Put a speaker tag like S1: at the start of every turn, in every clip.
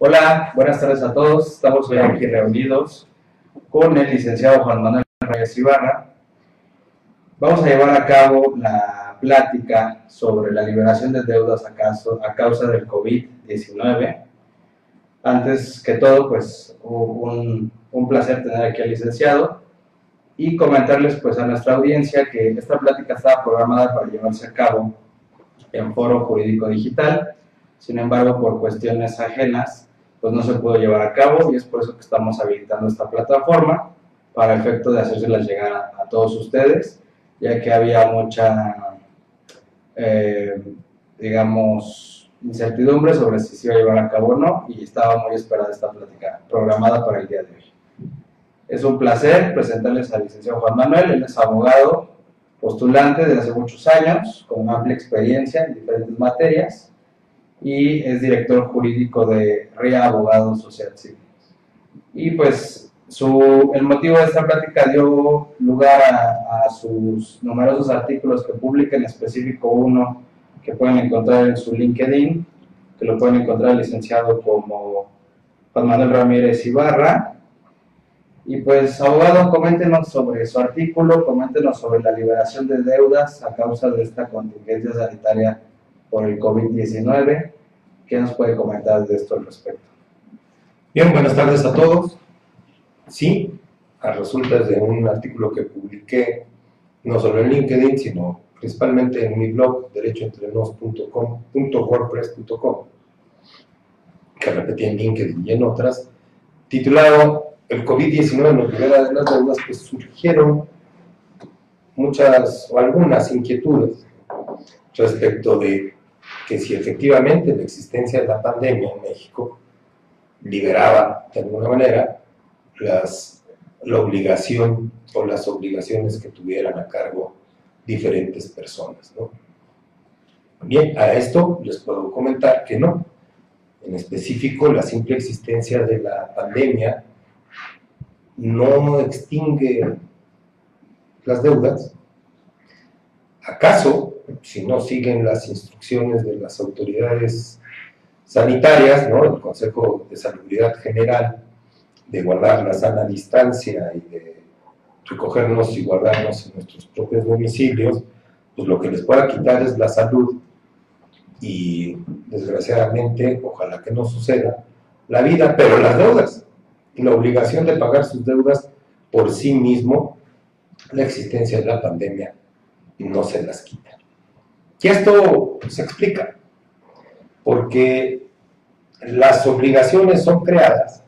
S1: Hola, buenas tardes a todos. Estamos hoy aquí reunidos con el licenciado Juan Manuel Reyes Ibarra. Vamos a llevar a cabo la plática sobre la liberación de deudas a, causa del COVID-19. Antes que todo, pues un, un placer tener aquí al licenciado y comentarles pues a nuestra audiencia que esta plática estaba programada para llevarse a cabo en foro jurídico digital sin embargo, por cuestiones ajenas, pues no se pudo llevar a cabo y es por eso que estamos habilitando esta plataforma para efecto de hacérselas llegar a, todos ustedes, ya que había mucha, eh, digamos, incertidumbre sobre si se iba a llevar a cabo o no y estaba muy esperada esta plática programada para el día de hoy. Es un placer presentarles al licenciado Juan Manuel, él es abogado postulante de hace muchos años, con amplia experiencia en diferentes materias y es director jurídico de RIA Abogados Social Civil. Y pues su, el motivo de esta plática dio lugar a, sus numerosos artículos que publica, en específico uno que pueden encontrar en su LinkedIn, que lo pueden encontrar licenciado como Juan Manuel Ramírez Ibarra. Y pues, abogado, coméntenos sobre su artículo, coméntenos sobre la liberación de deudas a causa de esta contingencia sanitaria por el COVID-19. ¿Qué nos puede comentar de esto al respecto?
S2: Bien, buenas tardes a todos. Sí, a resultas de un artículo que publiqué, no solo en LinkedIn, sino principalmente en mi blog, derechoentrenos.com.wordpress.com, que repetí en LinkedIn y en otras, titulado El COVID-19 nos libera de las deudas, pues surgieron muchas o algunas inquietudes respecto de que si efectivamente la existencia de la pandemia en México liberaba de alguna manera las, la obligación o las obligaciones que tuvieran a cargo diferentes personas. ¿no? Bien, a esto les puedo comentar que no. En específico, la simple existencia de la pandemia no extingue las deudas. ¿Acaso si no siguen las instrucciones de las autoridades sanitarias, ¿no? el Consejo de Salubridad General, de guardar la sana distancia y de recogernos y guardarnos en nuestros propios domicilios, pues lo que les pueda quitar es la salud y desgraciadamente, ojalá que no suceda, la vida, pero las deudas la obligación de pagar sus deudas por sí mismo, la existencia de la pandemia no se las quita. Y esto se explica, porque las obligaciones son creadas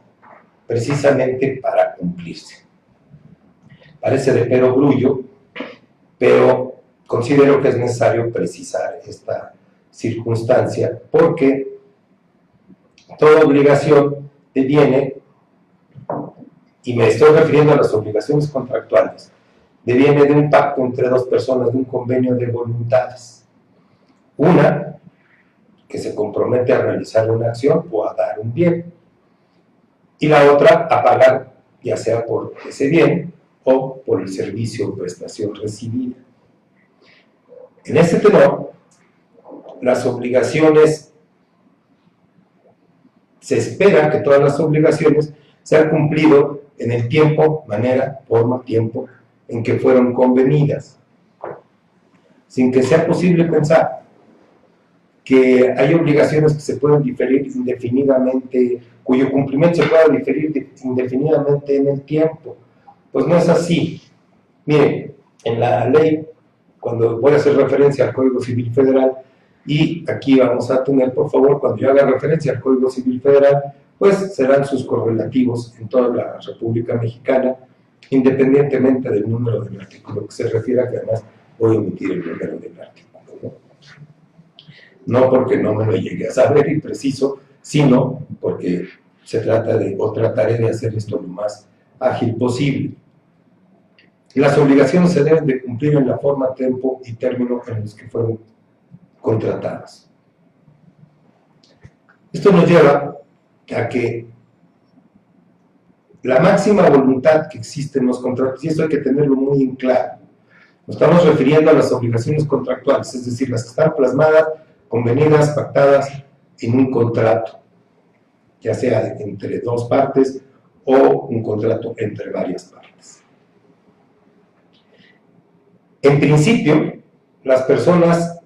S2: precisamente para cumplirse. Parece de pero grullo, pero considero que es necesario precisar esta circunstancia porque toda obligación deviene, y me estoy refiriendo a las obligaciones contractuales, deviene de un pacto entre dos personas, de un convenio de voluntades. Una, que se compromete a realizar una acción o a dar un bien. Y la otra, a pagar, ya sea por ese bien o por el servicio o prestación recibida. En este tenor, las obligaciones, se espera que todas las obligaciones sean cumplido en el tiempo, manera, forma, tiempo en que fueron convenidas, sin que sea posible pensar que hay obligaciones que se pueden diferir indefinidamente, cuyo cumplimiento se pueda diferir indefinidamente en el tiempo. Pues no es así. Miren, en la ley, cuando voy a hacer referencia al Código Civil Federal, y aquí vamos a tener, por favor, cuando yo haga referencia al Código Civil Federal, pues serán sus correlativos en toda la República Mexicana, independientemente del número del artículo que se refiera, que además voy a omitir el número del artículo no porque no me lo llegue a saber y preciso, sino porque se trata de, o trataré de hacer esto lo más ágil posible. Las obligaciones se deben de cumplir en la forma, tiempo y término en los que fueron contratadas. Esto nos lleva a que la máxima voluntad que existe en los contratos, y esto hay que tenerlo muy en claro, nos estamos refiriendo a las obligaciones contractuales, es decir, las que están plasmadas convenidas, pactadas en un contrato. ya sea entre dos partes o un contrato entre varias partes. En principio, las personas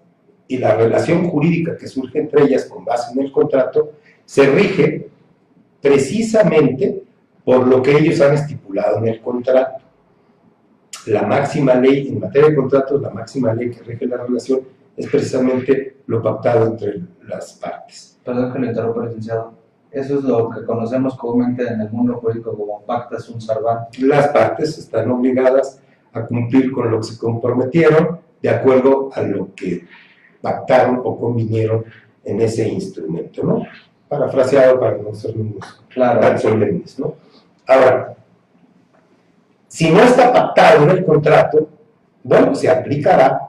S2: y la relación jurídica que surge entre ellas con base en el contrato se rige precisamente por lo que ellos han estipulado en el contrato. La máxima ley en materia de contratos, la máxima ley que rige la relación es precisamente lo pactado entre las partes.
S1: Perdón que le interrumpa, licenciado. Eso es lo que conocemos comúnmente en el mundo jurídico como pacta sunt servanda.
S2: Las partes están obligadas a cumplir con lo que se comprometieron de acuerdo a lo que pactaron o convinieron en ese instrumento, ¿no? Parafraseado para no ser claro. tan solemnes, ¿no? Ahora, si no está pactado en el contrato, bueno, se aplicará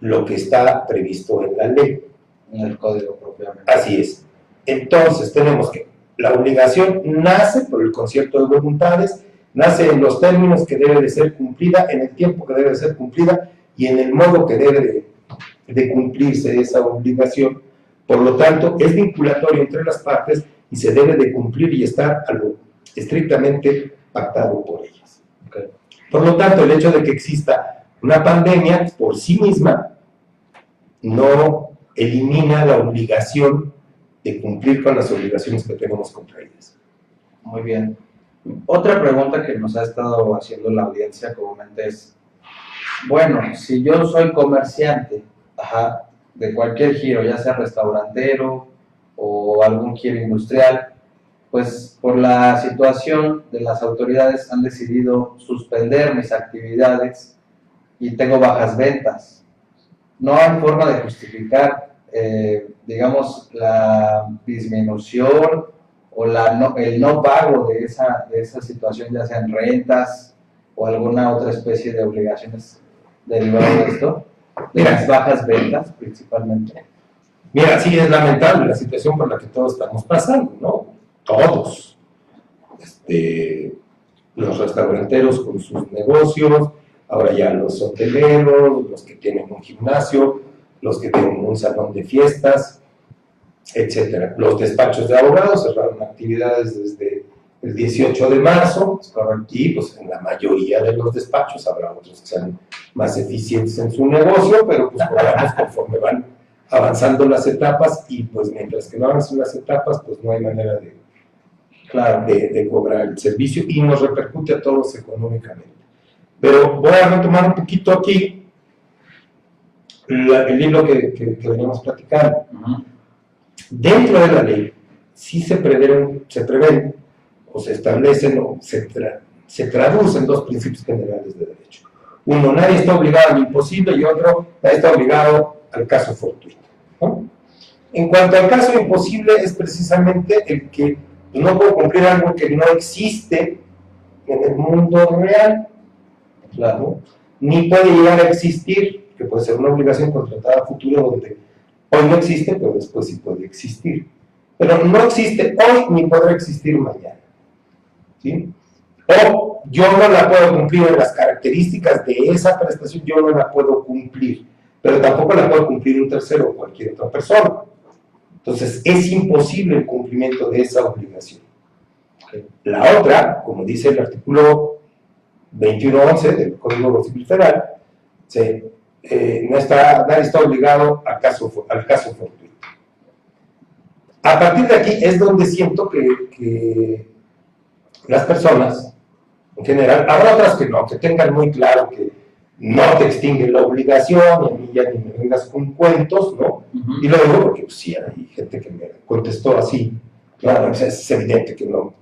S2: lo que está previsto en la ley.
S1: En el código propiamente.
S2: Así es. Entonces, tenemos que la obligación nace por el concierto de voluntades, nace en los términos que debe de ser cumplida, en el tiempo que debe de ser cumplida y en el modo que debe de, de cumplirse esa obligación. Por lo tanto, es vinculatorio entre las partes y se debe de cumplir y estar a lo estrictamente pactado por ellas. Por lo tanto, el hecho de que exista una pandemia por sí misma no elimina la obligación de cumplir con las obligaciones que tenemos contra.
S1: Muy bien. Otra pregunta que nos ha estado haciendo la audiencia comúnmente es, bueno, si yo soy comerciante de cualquier giro, ya sea restaurantero o algún giro industrial, pues por la situación de las autoridades han decidido suspender mis actividades y tengo bajas ventas. No hay forma de justificar, eh, digamos, la disminución o la el no pago de esa, de esa situación, ya sean rentas o alguna otra especie de obligaciones derivadas de esto, de las bajas ventas principalmente.
S2: Mira, sí es lamentable la situación por la que todos estamos pasando, ¿no? todos, este, los restauranteros con sus negocios, ahora ya los hoteleros, los que tienen un gimnasio, los que tienen un salón de fiestas, etcétera. Los despachos de abogados cerraron actividades desde el 18 de marzo, y pues en la mayoría de los despachos habrá otros que sean más eficientes en su negocio, pero pues conforme van avanzando las etapas y pues mientras que no avancen las etapas, pues no hay manera de claro, de, cobrar el servicio y nos repercute a todos económicamente. Pero voy a retomar un poquito aquí el libro que, que, veníamos platicando. Dentro de la ley, sí se prevén, se prevén o se establecen o se, se traducen dos principios generales de derecho. Uno, nadie está obligado al imposible y otro, nadie está obligado al caso fortuito. En cuanto al caso imposible, es precisamente el que no puedo cumplir algo que no existe en el mundo real, claro, ni puede llegar a existir, que puede ser una obligación contratada a futuro donde hoy no existe, pero después sí puede existir. Pero no existe hoy ni podrá existir mañana. ¿sí? O yo no la puedo cumplir en las características de esa prestación, yo no la puedo cumplir, pero tampoco la puedo cumplir un tercero o cualquier otra persona. Entonces, es imposible el cumplimiento de esa obligación. La otra, como dice el artículo 21.11 del Código Civil Federal, eh, no está, nadie está obligado al caso, al caso fortuito. A partir de aquí es donde siento que, que las personas, en general, habrá otras que no, que tengan muy claro que no te extingue la obligación, y a mí ya ni me vengas con cuentos, ¿no? Y lo digo porque pues, sí, hay gente que me contestó así, claro, es evidente que no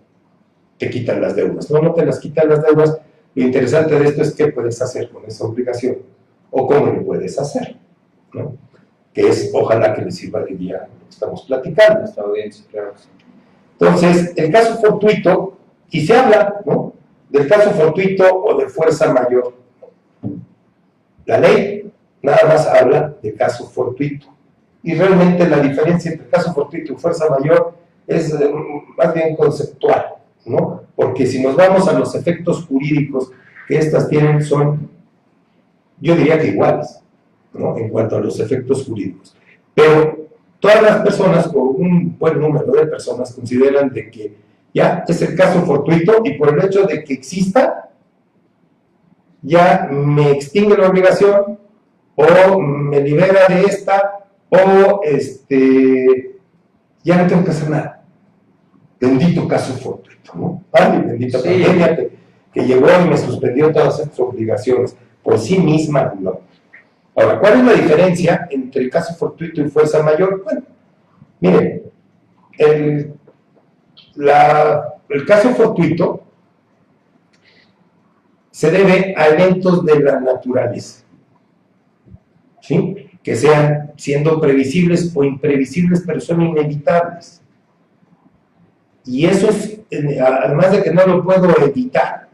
S2: te quitan las deudas, no, no te las quitan las deudas, lo interesante de esto es qué puedes hacer con esa obligación, o cómo lo puedes hacer, ¿no? Que es, ojalá que les sirva de guía lo que estamos platicando. Esta audiencia, claro. Entonces, el caso fortuito, y se habla, ¿no? Del caso fortuito o de fuerza mayor la ley nada más habla de caso fortuito. Y realmente la diferencia entre caso fortuito y fuerza mayor es eh, más bien conceptual, ¿no? Porque si nos vamos a los efectos jurídicos que estas tienen, son, yo diría que iguales, ¿no? En cuanto a los efectos jurídicos. Pero todas las personas, o un buen número de personas, consideran de que ya es el caso fortuito y por el hecho de que exista, ya me extingue la obligación o me libera de esta o este, ya no tengo que hacer nada. Bendito caso fortuito, ¿no? Ay, bendita pandemia que, que, llegó y me suspendió todas estas obligaciones. Por sí misma, no. Ahora, ¿cuál es la diferencia entre el caso fortuito y fuerza mayor? Bueno, miren, el, el caso fortuito se debe a eventos de la naturaleza. ¿Sí? que sean siendo previsibles o imprevisibles, pero son inevitables. Y eso es, además de que no lo puedo evitar,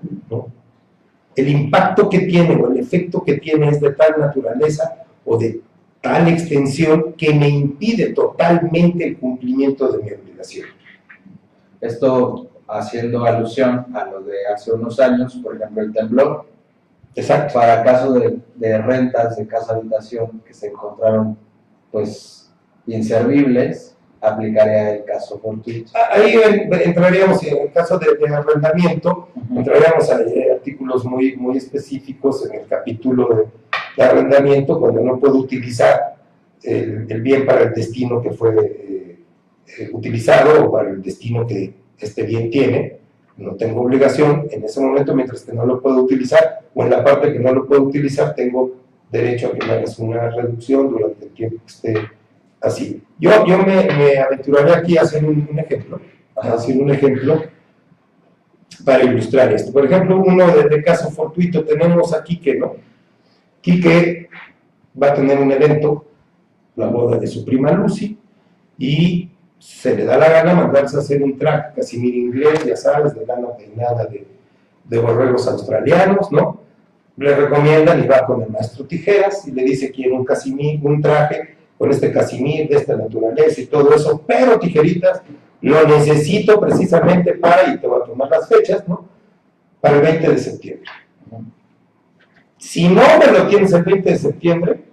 S2: el impacto que tiene o el efecto que tiene es de tal naturaleza o de tal extensión que me impide totalmente el cumplimiento de mi obligación.
S1: Esto haciendo alusión a lo de hace unos años, por ejemplo, el temblor,
S2: Exacto.
S1: Para casos de, rentas de casa habitación que se encontraron pues inservibles, aplicaría el caso fortuito.
S2: Ah, ahí entraríamos, en el caso de, arrendamiento, entraríamos a artículos muy, muy específicos en el capítulo de, arrendamiento, cuando no puedo utilizar el, bien para el destino que fue eh, eh, utilizado o para el destino que este bien tiene no tengo obligación en ese momento mientras que no lo puedo utilizar o en la parte que no lo puedo utilizar tengo derecho a que me hagas una reducción durante el tiempo que esté así. Yo, yo me, aventuraré aquí a hacer un, ejemplo, a hacer un ejemplo para ilustrar esto. Por ejemplo, uno de, caso fortuito tenemos a Quique, ¿no? Quique va a tener un evento, la boda de su prima Lucy, y se le da la gana mandarse a hacer un traje casimir inglés, ya sabes, de lana peinada de, de borregos australianos, ¿no? Le recomiendan y va con el maestro Tijeras y le dice quiere un casimir, un traje con este casimir de esta naturaleza y todo eso, pero tijeritas lo necesito precisamente para, y te voy a tomar las fechas, ¿no? Para el 20 de septiembre. Si no me lo tienes el 20 de septiembre,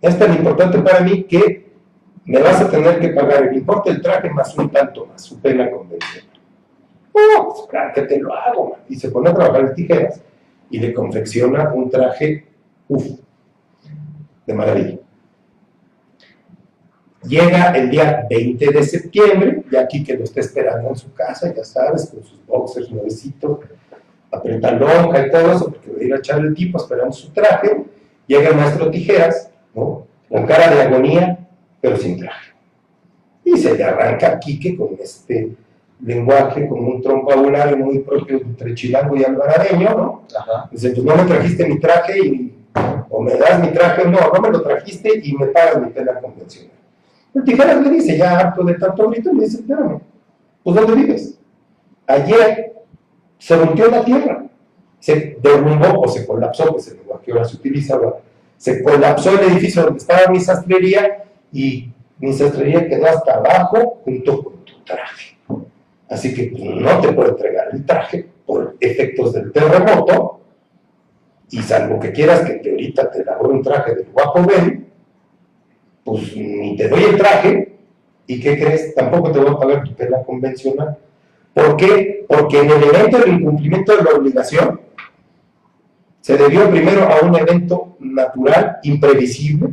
S2: es tan importante para mí que me vas a tener que pagar el importe del traje más un tanto más, su pena convencional. Oh, pues claro que te lo hago, Y se pone a trabajar en tijeras y le confecciona un traje, uff, de maravilla. Llega el día 20 de septiembre, y aquí que lo está esperando en su casa, ya sabes, con sus boxers nuevecitos, lonja y todo eso, porque va a ir a echar el tipo esperando su traje. Llega el maestro Tijeras, ¿no? con cara de agonía, pero sin traje. Y se le arranca a Quique con este lenguaje, con un trompabulario muy propio entre chilango y alvaradeño, ¿no? Dice, pues no me trajiste mi traje y, o me das mi traje, no, no me lo trajiste y me pagas mi pena convencional. El Tijeras le dice, ya harto de tanto grito, le dice, espérame, pues ¿dónde vives? Ayer se rompió la tierra, se derrumbó o se colapsó, que es el lenguaje ahora se utiliza, se colapsó el edificio donde estaba mi sastrería y mi sastrería quedó hasta abajo junto con tu traje. Así que pues, no te puedo entregar el traje por efectos del terremoto, y salvo que quieras que te ahorita te elabore un traje del guapo Ben, pues ni te doy el traje, ¿y qué crees? Tampoco te voy a pagar tu tela convencional. ¿Por qué? Porque en el evento del incumplimiento de la obligación, se debió primero a un evento natural, imprevisible,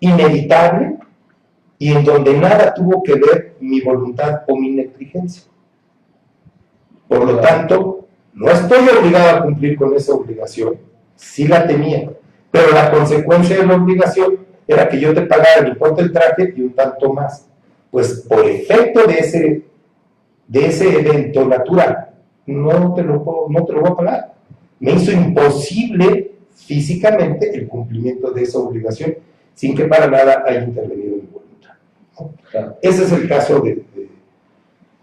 S2: inevitable, y en donde nada tuvo que ver mi voluntad o mi negligencia. Por lo tanto, no estoy obligado a cumplir con esa obligación, sí la tenía, pero la consecuencia de la obligación era que yo te pagara el importe del traje y un tanto más. Pues por efecto de ese, de ese evento natural, no te, lo, no te lo voy a pagar. Me hizo imposible físicamente el cumplimiento de esa obligación sin que para nada haya intervenido mi voluntad. Ese es el caso de,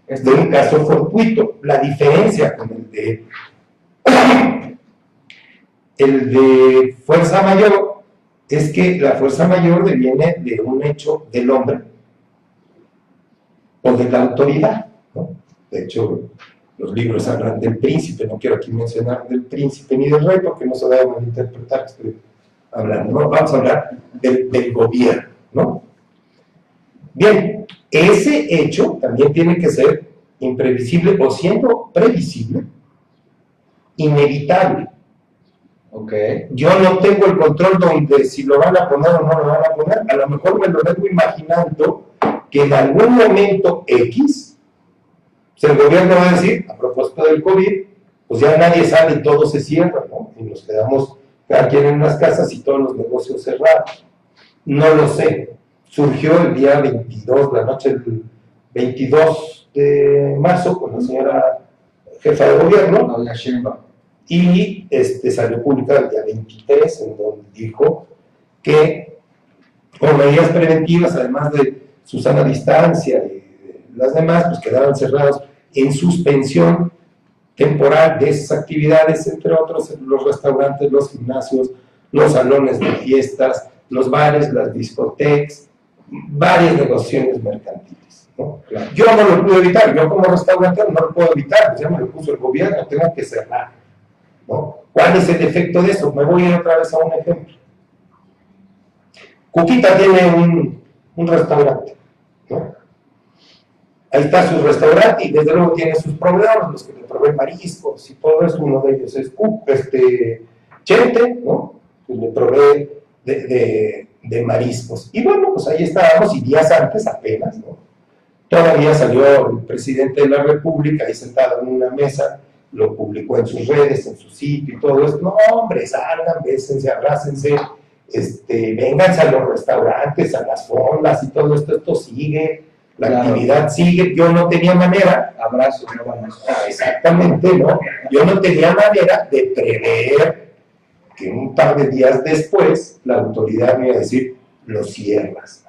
S2: de, un caso fortuito. La diferencia con el de, el de fuerza mayor es que la fuerza mayor deviene de un hecho del hombre o de la autoridad. De hecho, los libros hablan del príncipe, no quiero aquí mencionar del príncipe ni del rey porque no se va a malinterpretar, estoy hablando, ¿no? vamos a hablar del, gobierno, ¿no? Bien, ese hecho también tiene que ser imprevisible o siendo previsible, inevitable.
S1: Okay.
S2: Yo no tengo el control donde si lo van a poner o no lo van a poner. A lo mejor me lo vengo imaginando que en algún momento X, pues el gobierno va a decir, a propósito del COVID, pues ya nadie sale y todo se cierra, ¿no? Y nos quedamos cada quien en las casas y todos los negocios cerrados. No lo sé. Surgió el día 22, la noche del 22 de marzo, con la señora jefa de gobierno. Y este, salió publicado el día 23, en donde dijo que con medidas preventivas, además de Susana Distancia y las demás, pues quedaban cerrados en suspensión temporal de esas actividades, entre otros los restaurantes, los gimnasios, los salones de fiestas, los bares, las discotecas, varias negociaciones mercantiles. Yo no lo puedo evitar, yo como restaurante no lo puedo evitar, pues ya me lo puso el gobierno, tengo que cerrar. ¿Cuál es el efecto de eso? Me voy a ir otra vez a un ejemplo. Cuquita tiene un, restaurante. Ahí está su restaurante y desde luego tiene sus proveedores, los que le proveen mariscos y todo eso. Uno de ellos es este, Chente, ¿no? Que le provee de, de, mariscos. Y bueno, pues ahí estábamos y días antes apenas, ¿no? Todavía salió el presidente de la República ahí sentado en una mesa, lo publicó en sus redes, en su sitio y todo eso. No, hombre, salgan, bésense, abrácense, este, vénganse a los restaurantes, a las fondas y todo esto, esto sigue la actividad sigue, yo no tenía manera,
S1: abrazo, no
S2: ah, exactamente, ¿no? Yo no tenía manera de prever que un par de días después la autoridad me iba a decir, lo cierras.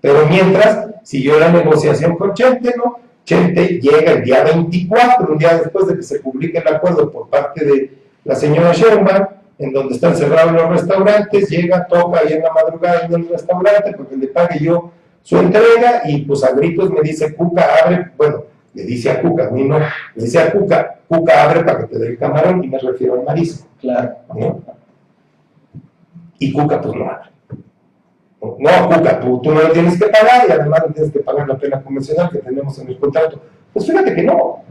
S2: Pero mientras siguió la negociación con Chente, ¿no? Chente llega el día 24, un día después de que se publique el acuerdo por parte de la señora Sherman, en donde están cerrados los restaurantes, llega, toca ahí en la madrugada en el restaurante porque le pague yo su entrega y pues a gritos me dice, Cuca, abre, bueno, le dice a Cuca, a mí no, le dice a Cuca, Cuca, abre para que te dé el camarón y me refiero al marisco.
S1: Claro.
S2: Y Cuca pues no abre. No, Cuca, tú, tú no lo tienes que pagar y además no tienes que pagar la pena convencional que tenemos en el contrato. Pues fíjate que no,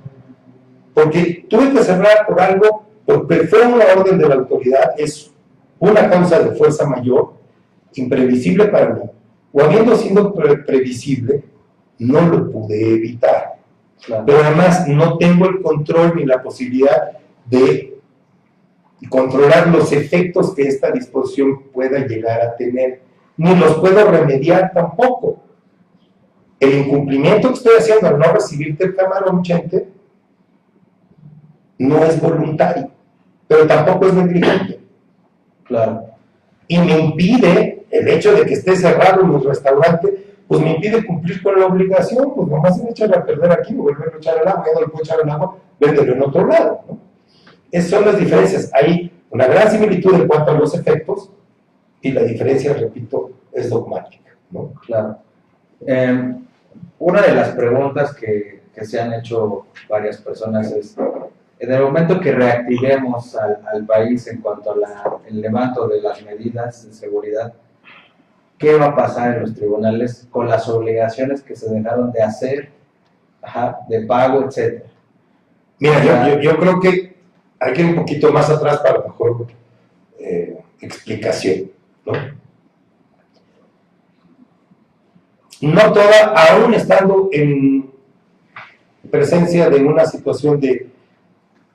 S2: porque tuve que cerrar por algo, porque fue una orden de la autoridad, es una causa de fuerza mayor, imprevisible para mí, o habiendo sido previsible, no lo pude evitar. Pero además no tengo el control ni la posibilidad de controlar los efectos que esta disposición pueda llegar a tener, ni los puedo remediar tampoco. El incumplimiento que estoy haciendo al no recibirte el camarón, Chente, no es voluntario, pero tampoco es negligente.
S1: Claro.
S2: Y me impide el hecho de que esté cerrado mi restaurante, pues me impide cumplir con la obligación, pues nomás me echar a perder aquí, me vuelvo a echar al agua, ya no le puedo echar al agua, véndelo en otro lado. ¿no? Esas son las diferencias. Hay una gran similitud en cuanto a los efectos y la diferencia, repito, es dogmática. ¿no?
S1: Claro. Em, una de las preguntas que, que, se han hecho varias personas es, en el momento que reactivemos al, al país en cuanto al levanto de las medidas de seguridad, qué va a pasar en los tribunales con las obligaciones que se dejaron de hacer, de pago, etc.
S2: Mira, yo, creo que hay que ir un poquito más atrás para mejor eh, explicación, ¿no? No toda, aún estando en presencia de una situación de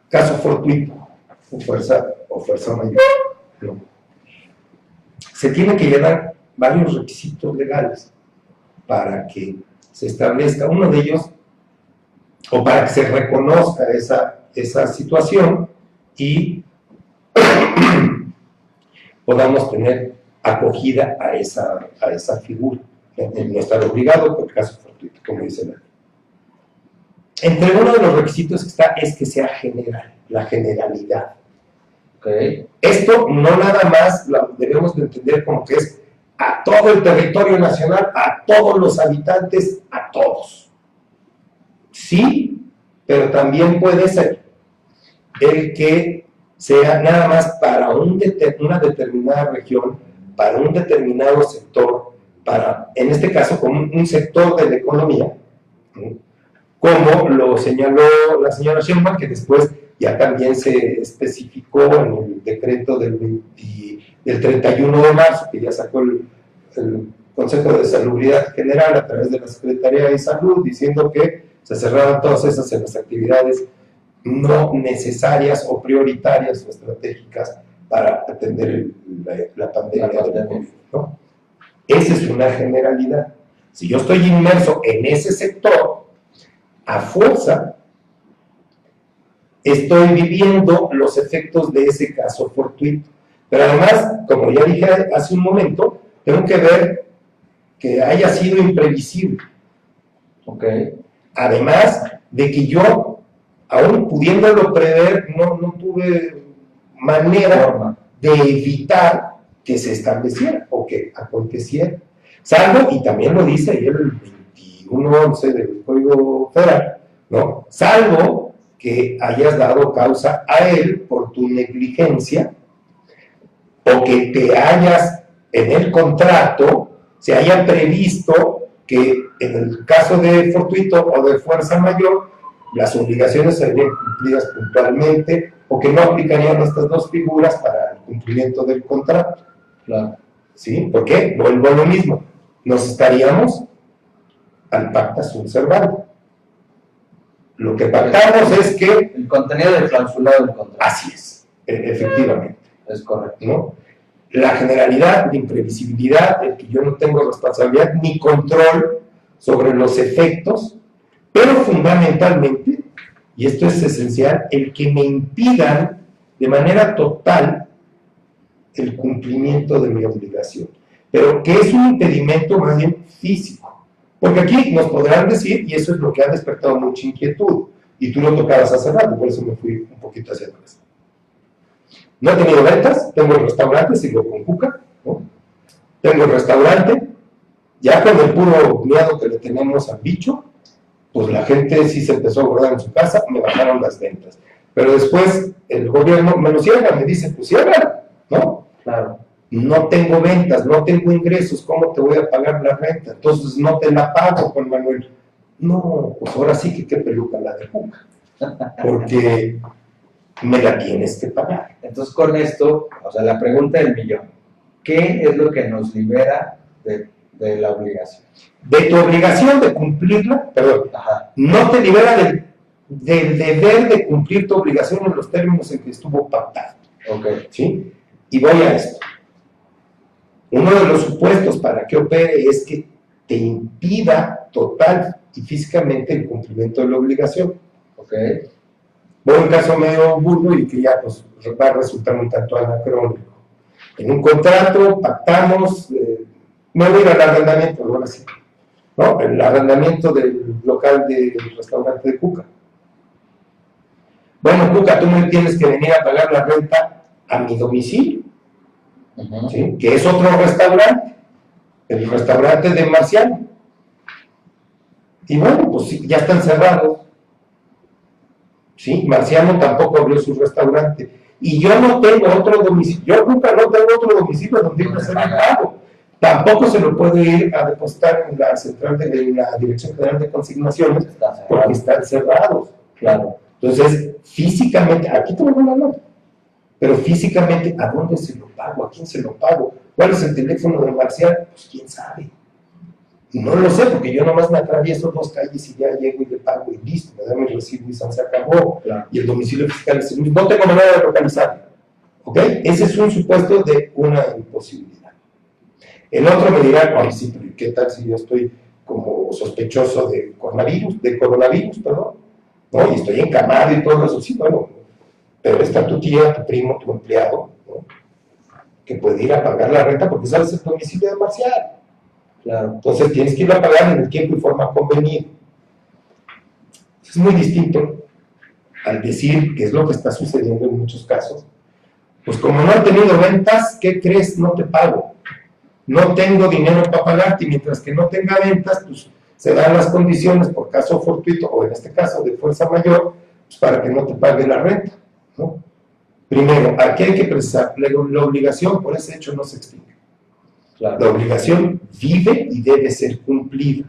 S2: caso fortuito o fuerza, o fuerza mayor, se tiene que llenar varios requisitos legales para que se establezca uno de ellos o para que se reconozca esa, esa situación y podamos tener acogida a esa, a esa figura. No estar obligado por caso fortuito, como dice la Entre uno de los requisitos que está es que sea general, la generalidad. Esto no nada más lo debemos de entender como que es a todo el territorio nacional, a todos los habitantes, a todos. Sí, pero también puede ser el que sea nada más para un una determinada región, para un determinado sector, para, en este caso, como un sector de la economía, como lo señaló la señora Sheinbaum, que después ya también se especificó en el decreto del, del 31 de marzo, que ya sacó el, Consejo de Salubridad General a través de la Secretaría de Salud, diciendo que se cerraban todas esas en las actividades no necesarias o prioritarias o estratégicas para atender la, pandemia del COVID. ¿no? Esa es una generalidad. Si yo estoy inmerso en ese sector, a fuerza, estoy viviendo los efectos de ese caso fortuito. Pero además, como ya dije hace un momento, tengo que ver que haya sido imprevisible. ¿Ok? Además de que yo, aún pudiéndolo prever, no, no tuve manera de evitar que se estableciera o que aconteciera. Salvo, y también lo dice ahí el 21.11 del Código Federal, ¿no? Salvo que hayas dado causa a él por tu negligencia o que te hayas en el contrato, se haya previsto que en el caso de fortuito o de fuerza mayor, las obligaciones serían cumplidas puntualmente o que no aplicarían estas dos figuras para el cumplimiento del contrato. Claro. ¿Sí? ¿Por qué? Vuelvo a lo mismo. Nos estaríamos al pacta subservando. Lo que pactamos es que...
S1: El contenido del clausulado del contrato.
S2: Así es, e, efectivamente.
S1: Es correcto.
S2: ¿no? La generalidad, la imprevisibilidad, el que yo no tengo responsabilidad ni control sobre los efectos, pero fundamentalmente, y esto es esencial, el que me impidan de manera total el cumplimiento de mi obligación. Pero que es un impedimento más bien físico. Porque aquí nos podrán decir, y eso es lo que ha despertado mucha inquietud, y tú lo tocabas hace rato, por eso me fui un poquito hacia atrás. No he tenido ventas, tengo el restaurante, sigo con Cuca, tengo el restaurante, ya con el puro miedo que le tenemos al bicho, pues la gente sí se empezó a guardar en su casa, me bajaron las ventas. Pero después el gobierno me lo cierra, me dice, pues cierra, ¿no? Claro. No tengo ventas, no tengo ingresos, ¿cómo te voy a pagar la renta? Entonces no te la pago, Juan Manuel. No, pues ahora sí que qué peluca la de Cuca. Porque me la tienes que pagar.
S1: Entonces con esto, o sea, la pregunta del millón, ¿qué es lo que nos libera de, la obligación?
S2: De tu obligación de cumplirla, perdón, no te libera del, del, deber de cumplir tu obligación en los términos en que estuvo pactado.
S1: Ok.
S2: ¿Sí? Y voy a esto. Uno de los supuestos para que opere es que te impida total y físicamente el cumplimiento de la obligación.
S1: ¿Ok?
S2: Voy a un caso medio burdo y que ya pues, va a resultar un tanto anacrónico. En un contrato pactamos, eh, no voy al arrendamiento, ahora sí, ¿no? El arrendamiento del local del restaurante de Cuca. Bueno, Cuca, tú me tienes que venir a pagar la renta a mi domicilio, que es otro restaurante, el restaurante de Marciano. Y bueno, pues ya están cerrados. ¿Sí? Marciano tampoco abrió su restaurante. Y yo no tengo otro domicilio, yo nunca no tengo otro domicilio donde ir a hacer el pago. Tampoco se lo puede ir a depositar en la central de la Dirección General de Consignaciones porque están cerrados. Claro. Entonces, físicamente, aquí tengo una nota pero físicamente, ¿a dónde se lo pago? ¿A quién se lo pago? ¿Cuál es el teléfono de Marcial? Pues quién sabe. No lo sé, porque yo nomás me atravieso dos calles y ya llego y le pago y listo, me da mi recibo y se acabó. Y el domicilio fiscal es el mismo. No tengo manera de localizarlo. ¿Ok? Ese es un supuesto de una imposibilidad. El otro me dirá, ay, sí, pero ¿qué tal si yo estoy como sospechoso de coronavirus, de coronavirus, perdón? ¿No? Y estoy encamado y todo eso. Sí, bueno, pero está tu tía, tu primo, tu empleado, que puede ir a pagar la renta porque sabes el domicilio de Marcial. Claro. Entonces tienes que ir a pagar en el tiempo y forma convenido. Es muy distinto al decir que es lo que está sucediendo en muchos casos. Pues como no han tenido ventas, ¿qué crees? No te pago. No tengo dinero para pagarte y mientras que no tenga ventas, pues se dan las condiciones por caso fortuito o en este caso de fuerza mayor, pues para que no te pague la renta. Primero, aquí hay que precisar, la, obligación por ese hecho no se extingue. La obligación vive y debe ser cumplida.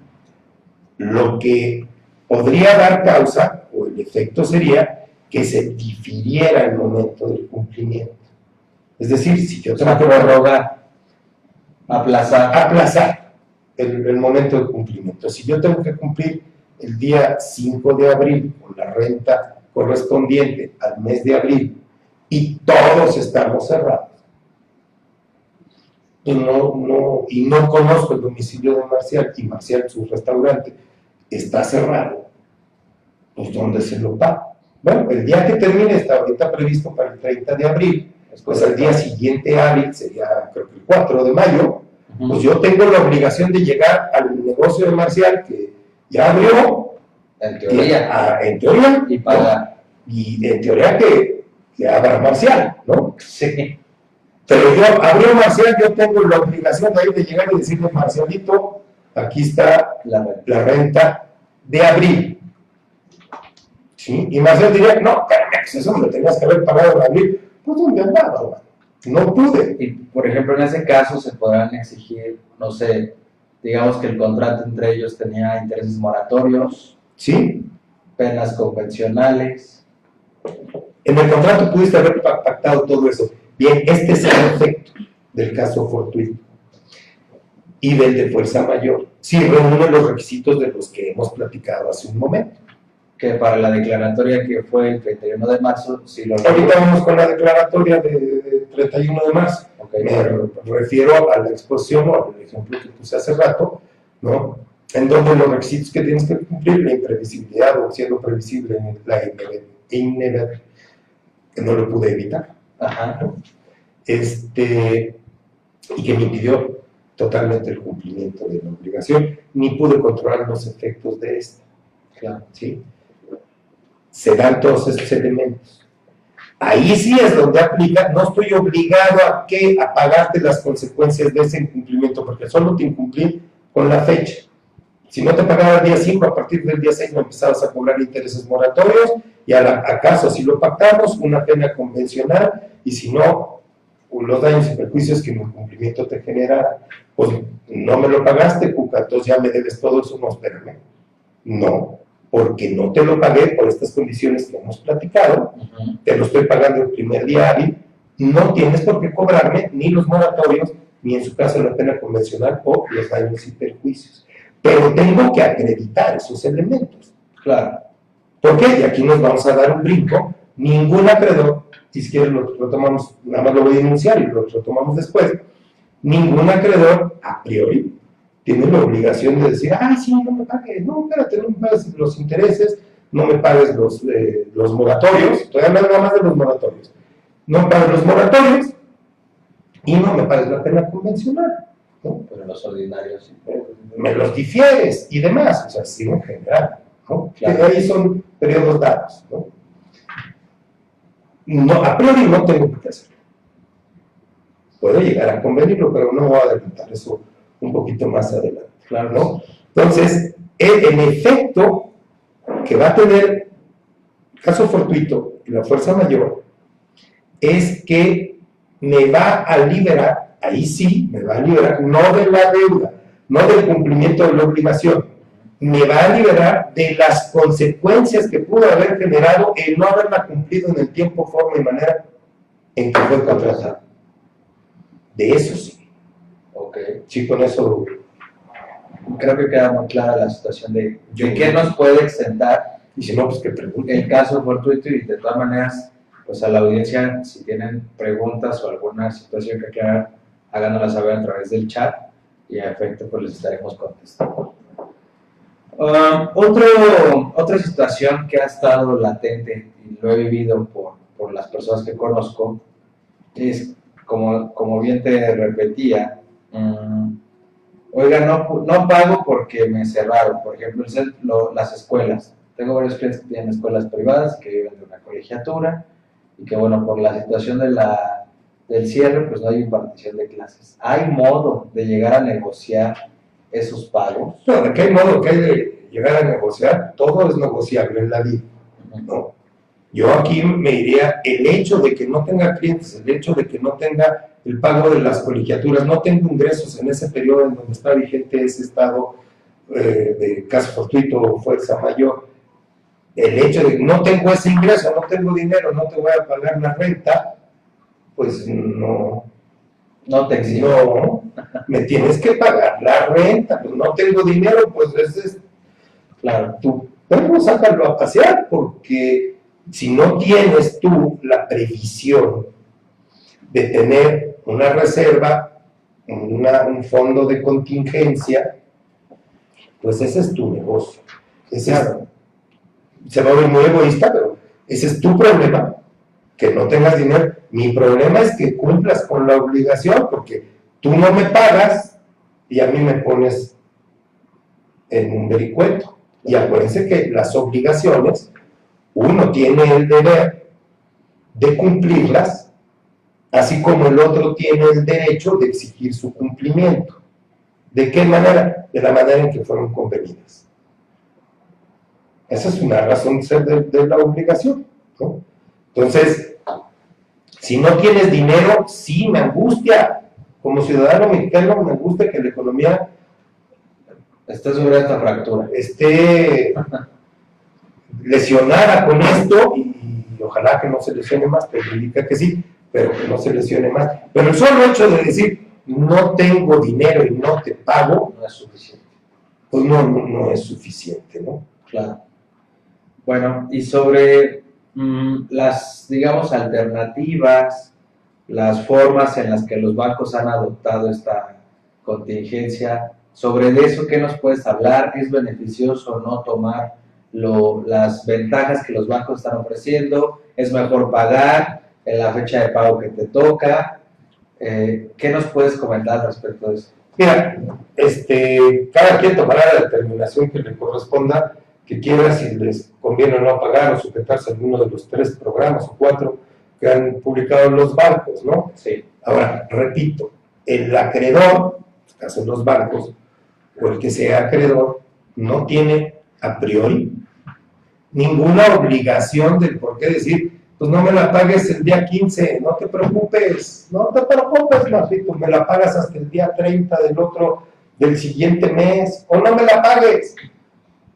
S2: Lo que podría dar causa, o el efecto sería, que se difiriera el momento del cumplimiento. Es decir, si yo
S1: tengo que prorrogar, aplazar.
S2: Aplazar el, el momento de cumplimiento. Si yo tengo que cumplir el día 5 de abril con la renta correspondiente al mes de abril y todos estamos cerrados, y no, no, y no conozco el domicilio de Marcial y Marcial, su restaurante, está cerrado, pues ¿dónde se lo paga? Bueno, el día que termine está ahorita previsto para el 30 de abril, pues al día siguiente hábil sería creo que el 4 de mayo, pues yo tengo la obligación de llegar al negocio de Marcial que ya abrió.
S1: En teoría.
S2: Ah, en teoría.
S1: Y
S2: en teoría que, que abra Marcial, ¿no?
S1: Sí.
S2: Pero yo, abrió Marcial, yo tengo la obligación de, ahí de llegar y decirle, Marcialito, aquí está la, la renta de abril. ¿Sí? Y Marcial diría, no, pues eso me tenías que haber pagado en abril. Pues ¿dónde andaba? No pude.
S1: Y, por ejemplo, en ese caso se podrán exigir, no sé, digamos que el contrato entre ellos tenía intereses moratorios.
S2: Sí.
S1: Penas convencionales.
S2: En el contrato pudiste haber pactado todo eso. Bien, este es el efecto del caso fortuito y del de fuerza mayor. Sí, reúne los requisitos de los que hemos platicado hace un momento.
S1: Que para la declaratoria que fue el 31 de marzo, sí lo
S2: Ahorita vamos con la declaratoria de, 31 de marzo. Me refiero a la exposición o al ejemplo que puse hace rato, ¿no? En donde los requisitos que tienes que cumplir, la imprevisibilidad o siendo previsible, la inevitabilidad, que no lo pude evitar.
S1: Ajá.
S2: Este, y que me impidió totalmente el cumplimiento de la obligación, ni pude controlar los efectos de esta.
S1: Claro.
S2: ¿sí? Se dan todos estos elementos. Ahí sí es donde aplica, no estoy obligado a, que, a pagarte las consecuencias de ese incumplimiento, porque solo te incumplí con la fecha. Si no te pagaba el día 5, a partir del día 6 me empezabas a cobrar intereses moratorios, y acaso si lo pactamos, una pena convencional, y si no, los daños y perjuicios que mi incumplimiento te genera, pues no me lo pagaste, Cuca, entonces ya me debes todo eso, no, espérame. No, porque no te lo pagué por estas condiciones que hemos platicado, te lo estoy pagando el primer día hábil, no tienes por qué cobrarme ni los moratorios, ni en su caso la pena convencional o los daños y perjuicios. Pero tengo que acreditar esos elementos.
S1: Claro.
S2: ¿Por qué? Y aquí nos vamos a dar un brinco. Ningún acreedor, si quieres lo retomamos, nada más lo voy a enunciar y lo retomamos después, ningún acreedor a priori tiene la obligación de decir, ah, sí, no me pagues, no, espérate, no me pagues los intereses, no me pagues los, eh, los moratorios, todavía nada más de los moratorios, no me pagues los moratorios y no me pagues la pena convencional. ¿no?
S1: Pero los ordinarios sí.
S2: Me los difieres y demás, o sea, sí en general. ¿no? Claro. Ahí son periodos dados. ¿no? no, a priori no tengo que hacerlo. Puedo llegar a convenirlo, pero no voy a adelantar eso un poquito más adelante.
S1: Claro.
S2: ¿no? Entonces, el, el, efecto que va a tener caso fortuito y la fuerza mayor es que me va a liberar, ahí sí, me va a liberar, no de la deuda, no del cumplimiento de la obligación, me va a liberar de las consecuencias que pudo haber generado el no haberla cumplido en el tiempo, forma y manera en que fue contratado. De eso sí.
S1: Ok.
S2: Sí, con eso.
S1: Creo que queda muy clara la situación de, de qué nos puede extentar.
S2: Y si no, pues que pregunten.
S1: El caso fortuito y de todas maneras, pues a la audiencia, si tienen preguntas o alguna situación que aclarar, háganosla saber a través del chat y a efecto pues les estaremos contestando. Um, otro, otra situación que ha estado latente y lo he vivido por, por las personas que conozco es, como, como bien te repetía, um, oiga, no, no pago porque me cerraron, por ejemplo, lo, las escuelas. Tengo varios clientes que tienen escuelas privadas que viven de una colegiatura y que, bueno, por la situación de la, del cierre, pues no hay impartición de clases. ¿Hay modo de llegar a negociar esos pagos?
S2: No, ¿de qué modo que hay de llegar a negociar? Todo es negociable en la vida. No. Yo aquí me diría, el hecho de que no tenga clientes, el hecho de que no tenga el pago de las colegiaturas, no tengo ingresos en ese periodo en donde está vigente ese estado eh, de caso fortuito o fuerza mayor, el hecho de que no tengo ese ingreso, no tengo dinero, no te voy a pagar la renta, pues no,
S1: no te exijo.
S2: no, me tienes que pagar la renta, pues no tengo dinero, pues ese es, claro, tu perro sácalo a pasear, porque si no tienes tú la previsión de tener una reserva, una- un fondo de contingencia, pues ese es tu negocio. Ese es- se va a ver muy egoísta, pero ese es tu problema, que no tengas dinero. Mi problema es que cumplas con la obligación, porque tú no me pagas y a mí me pones en un vericueto. Y acuérdense que las obligaciones, uno tiene el deber de cumplirlas, así como el otro tiene el derecho de exigir su cumplimiento. ¿De qué manera? De la manera en que fueron convenidas. Esa es una razón de ser de, de la obligación. ¿no? Entonces, si no tienes dinero, sí me angustia. Como ciudadano mexicano me angustia que la economía
S1: Estás sobre esta fractura.
S2: esté lesionada con esto y, y ojalá que no se lesione más, pero indica que sí, pero que no se lesione más. Pero el solo hecho de decir no tengo dinero y no te pago,
S1: No es suficiente.
S2: pues no, no, no es suficiente, ¿no?
S1: Claro. Bueno, y sobre mm, las, digamos, alternativas, las formas en las que los bancos han adoptado esta contingencia, sobre eso, ¿qué nos puedes hablar? ¿Es beneficioso o no tomar lo- las ventajas que los bancos están ofreciendo? ¿Es mejor pagar en la fecha de pago que te toca? Eh, ¿Qué nos puedes comentar respecto de eso?
S2: Mira, este, cada quien tomará la determinación que le corresponda, que quiera si les conviene o no pagar o sujetarse a alguno de los tres programas o cuatro que han publicado los bancos, ¿no?
S1: Sí,
S2: Ahora, repito, el acreedor, en este caso los bancos, o el que sea acreedor, no tiene a priori ninguna obligación del por qué decir, pues no me la pagues el día 15, no te preocupes, no te preocupes, Martito, me la pagas hasta el día 30 del otro, del siguiente mes, o no me la pagues,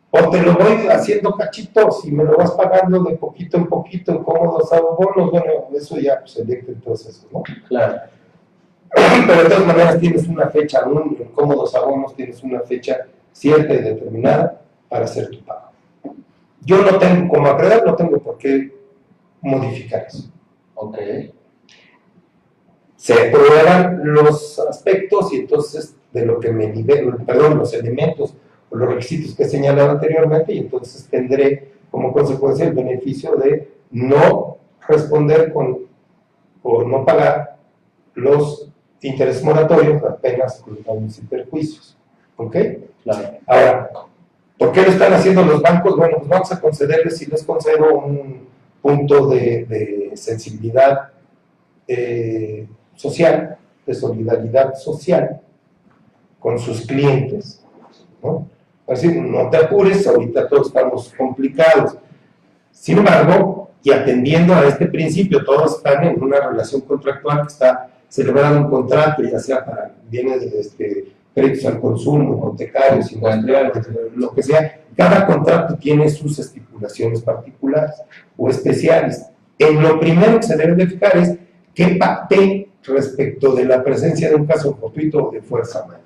S2: o te lo voy haciendo cachitos y me lo vas pagando de poquito en poquito en cómodos abonos, bueno, eso ya pues electo entonces eso, ¿no?
S1: claro.
S2: Pero de todas maneras tienes una fecha, aún en cómodos abonos tienes una fecha cierta y determinada para hacer tu pago. Yo no tengo, como acreedor, no tengo por qué modificar eso.
S1: Ok.
S2: Se prueban los aspectos y entonces de lo que me nivel, perdón, los elementos o los requisitos que he señalado anteriormente y entonces tendré como consecuencia el beneficio de no responder con o no pagar los intereses moratorios apenas con daños y perjuicios. ¿Ok?
S1: Claro.
S2: Ahora, ¿por qué lo están haciendo los bancos? Bueno, pues vamos a concederles, si les concedo un punto de, sensibilidad eh, social, de solidaridad social con sus clientes. ¿no? Así, no te apures, ahorita todos estamos complicados. Sin embargo, y atendiendo a este principio, todos están en una relación contractual que está celebrando un contrato, ya sea para bienes de este, créditos al consumo, hipotecarios, industriales, lo que sea. Cada contrato tiene sus estipulaciones particulares o especiales. En lo primero que se debe de fijar es qué pacté respecto de la presencia de un caso fortuito o de fuerza mayor.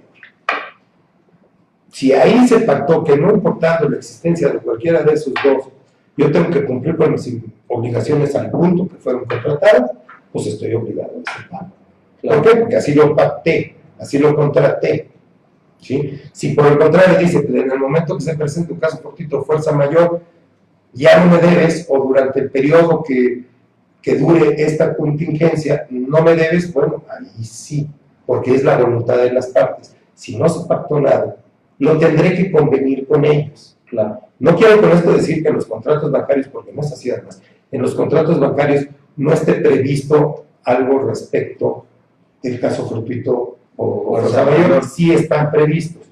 S2: Si ahí se pactó que no importando la existencia de cualquiera de esos dos, yo tengo que cumplir con mis obligaciones al punto que fueron contratadas, pues estoy obligado a ese pago. ¿Por qué? Porque así lo pacté, así lo contraté. ¿Sí? Si por el contrario dice que en el momento que se presente un caso fortuito fuerza mayor, ya no me debes, o durante el periodo que, que dure esta contingencia, no me debes, bueno, ahí sí, porque es la voluntad de las partes. Si no se pactó nada, lo tendré que convenir con ellos. No quiero con esto decir que en los contratos bancarios, porque no es así además, en los contratos bancarios no esté previsto algo respecto del caso fortuito o, o mayor, sí están previstos.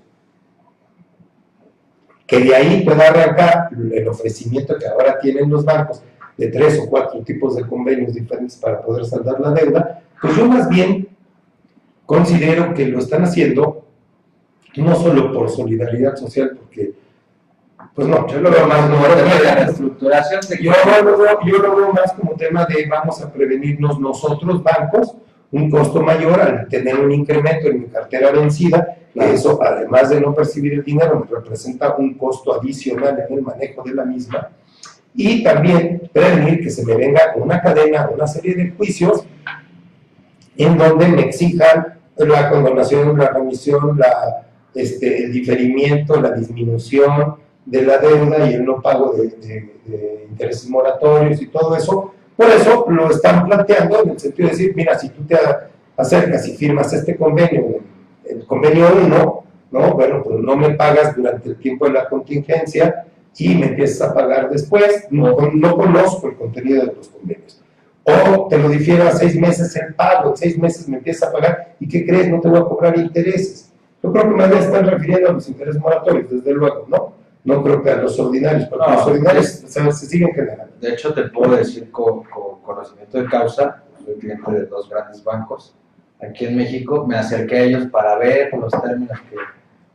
S2: Que de ahí pueda arrancar el ofrecimiento que ahora tienen los bancos de tres o cuatro tipos de convenios diferentes para poder saldar la deuda, pues yo más bien considero que lo están haciendo no solo por solidaridad social, porque, pues no, yo lo veo más como tema de la estructuración. Yo, lo veo, yo lo veo más como tema de vamos a prevenirnos nosotros, bancos, un costo mayor al tener un incremento en mi cartera vencida, que eso, además de no percibir el dinero, me representa un costo adicional en el manejo de la misma, y también prevenir que se me venga una cadena, una serie de juicios en donde me exijan la condonación, la remisión, la, este, el diferimiento, la disminución de la deuda y el no pago de, de intereses moratorios y todo eso, por eso lo están planteando en el sentido de decir, mira, si tú te acercas y firmas este convenio, el convenio 1, ¿no? Bueno, pues no me pagas durante el tiempo de la contingencia y me empiezas a pagar después, no, no conozco el contenido de los convenios. O te lo difiero a seis meses el pago, en seis meses me empiezas a pagar y ¿qué crees? No te voy a cobrar intereses. Yo creo que más bien están refiriendo a los intereses moratorios, desde luego, ¿no? No creo que a los ordinarios, porque los ordinarios se, siguen generando.
S1: De hecho, te puedo decir con, conocimiento de causa, soy cliente de dos grandes bancos aquí en México, me acerqué a ellos para ver los términos que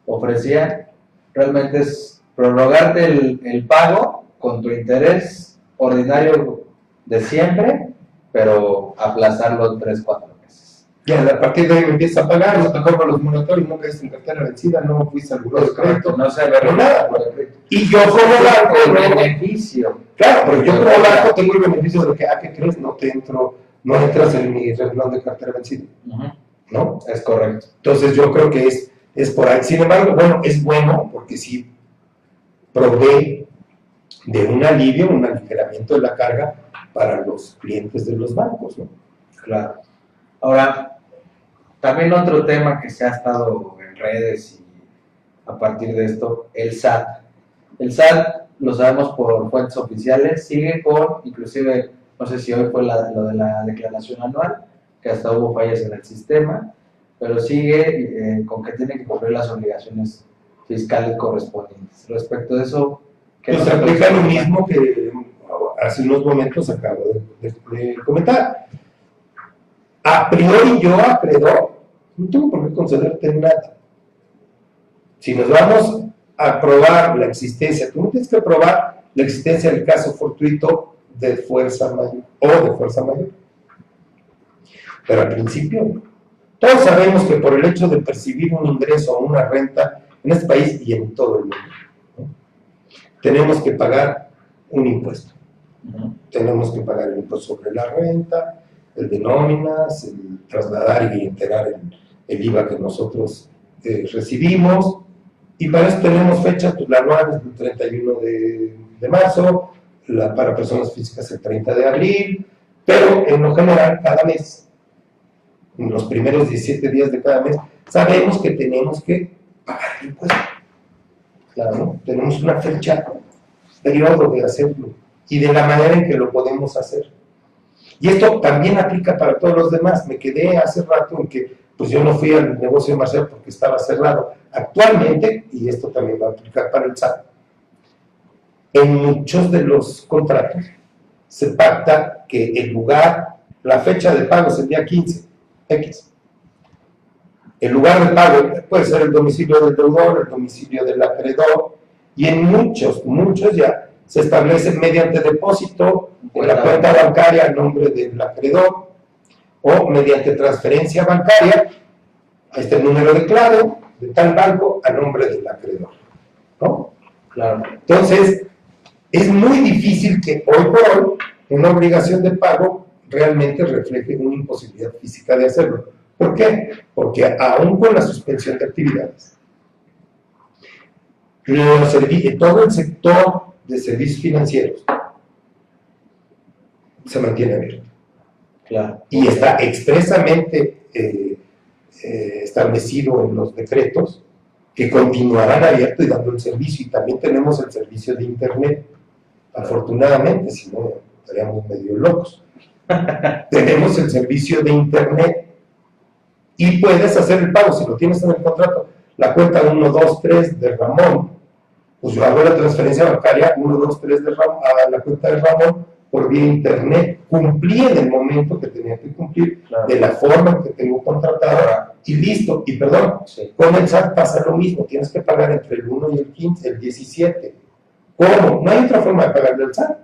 S1: ofrecían. Realmente es prorrogarte el, el pago con tu interés ordinario de siempre, pero aplazarlo tres, cuatro
S2: ya, a partir de ahí empieza a pagar, no te cobro los moratorios, no quedaste en cartera vencida, no fuiste al buró de crédito, no se agarró nada. Y yo como
S1: el beneficio.
S2: Claro, pero yo como banco tengo el beneficio de que, ¿a ah, qué crees? No te entro, no entras en mi renglón de cartera vencida. ¿No?
S1: Es correcto.
S2: Entonces yo creo que es, es por ahí. Sin embargo, bueno, es bueno porque sí provee de un alivio, un aligeramiento de la carga para los clientes de los bancos, ¿no?
S1: Claro. Ahora, también otro tema que se ha estado en redes y a partir de esto, el SAT. El SAT, lo sabemos por fuentes oficiales, sigue con, inclusive, no sé si hoy fue lo de la declaración anual, que hasta hubo fallas en el sistema, pero sigue eh, con que tiene que cumplir las obligaciones fiscales correspondientes. Respecto de eso,
S2: ¿qué pues se aplica lo mismo que hace unos momentos acabo de, comentar. A priori yo acreedor no tengo por qué concederte nada. Si nos vamos a probar la existencia, tú no tienes que probar la existencia del caso fortuito de fuerza mayor o de fuerza mayor. Pero al principio, todos sabemos que por el hecho de percibir un ingreso o una renta en este país y en todo el mundo, tenemos que pagar un impuesto. Tenemos que pagar el impuesto sobre la renta, el de nóminas, el trasladar y enterar el, el IVA que nosotros eh, recibimos, y para eso tenemos fechas, pues la anual es el 31 de, de marzo, para personas físicas el 30 de abril, pero en lo general cada mes, en los primeros 17 días de cada mes, sabemos que tenemos que pagar el impuesto. Claro, ¿no? Tenemos una fecha, periodo de hacerlo y de la manera en que lo podemos hacer. Y esto también aplica para todos los demás. Me quedé hace rato en que pues yo no fui al negocio de Marcel porque estaba cerrado. Actualmente, y esto también va a aplicar para el SAT, en muchos de los contratos se pacta que el lugar, la fecha de pago es el día 15, X. El lugar de pago puede ser el domicilio del deudor, el domicilio del acreedor, y en muchos, muchos ya se establece mediante depósito en la cuenta bancaria a nombre del acreedor, o mediante transferencia bancaria a este número de clave de tal banco a nombre del acreedor. ¿no? Claro. Entonces, es muy difícil que hoy por hoy una obligación de pago realmente refleje una imposibilidad física de hacerlo. ¿Por qué? Porque aún con la suspensión de actividades, todo el sector de servicios financieros se mantiene abierto. Y está expresamente eh, eh, establecido en los decretos que continuarán abiertos y dando el servicio. Y también tenemos el servicio de Internet, afortunadamente, si no estaríamos medio locos. tenemos el servicio de Internet y puedes hacer el pago si lo tienes en el contrato. La cuenta 1, 2, 3 de Ramón, pues yo hago la transferencia bancaria 1, 2, 3 de Ramón, a la cuenta de Ramón por vía internet, cumplí en el momento que tenía que cumplir,
S1: Claro.
S2: de la forma que tengo contratada y listo. Y perdón,
S1: Sí.
S2: con el SAT pasa lo mismo, tienes que pagar entre el 1 y el 15, el 17. ¿Cómo? No hay otra forma de pagarle al SAT,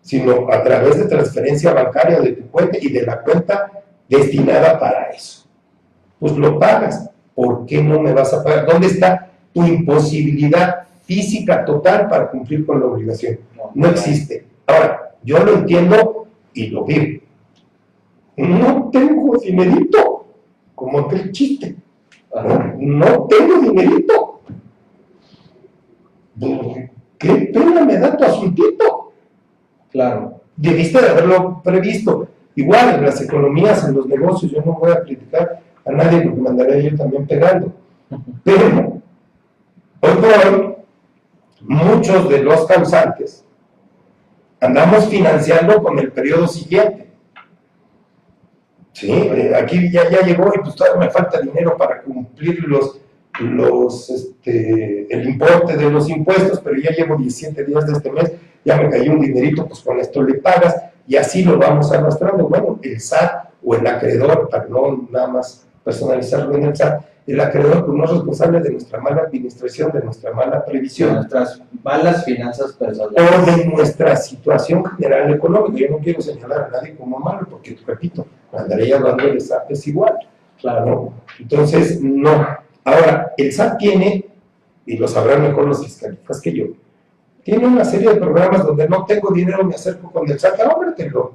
S2: sino a través de transferencia bancaria de tu cuenta y de la cuenta destinada para eso. Pues lo pagas. ¿Por qué no me vas a pagar? ¿Dónde está tu imposibilidad física total para cumplir con la obligación? No existe. Ahora, yo lo entiendo y lo vivo. No tengo dinerito, como aquel chiste. No, no tengo dinerito. ¿Qué pena me da tu asuntito?
S1: Claro.
S2: Debiste de haberlo previsto. Igual en las economías, en los negocios, yo no voy a criticar a nadie porque me andaré yo también pegando. Pero, hoy por hoy, muchos de los causantes andamos financiando con el periodo siguiente. Sí, eh, aquí ya, ya llegó y pues todavía me falta dinero para cumplir los, los, este, el importe de los impuestos, pero ya llevo 17 días de este mes, ya me cayó un dinerito, pues con esto le pagas y así lo vamos arrastrando. Bueno, el SAT o el acreedor, para no nada más personalizarlo en el SAT, el acreedor pues, no es responsable de nuestra mala administración, de nuestra mala
S1: De
S2: previsión
S1: nuestras malas finanzas
S2: o
S1: personales.
S2: de nuestra situación general económica. Yo no quiero señalar a nadie como malo, porque, repito, andaré hablando de SAT es igual.
S1: Claro.
S2: Entonces, no. Ahora, el SAT tiene, y lo sabrán mejor los fiscalistas que yo, tiene una serie de programas donde no tengo dinero, me acerco con el SAT, ahora te lo,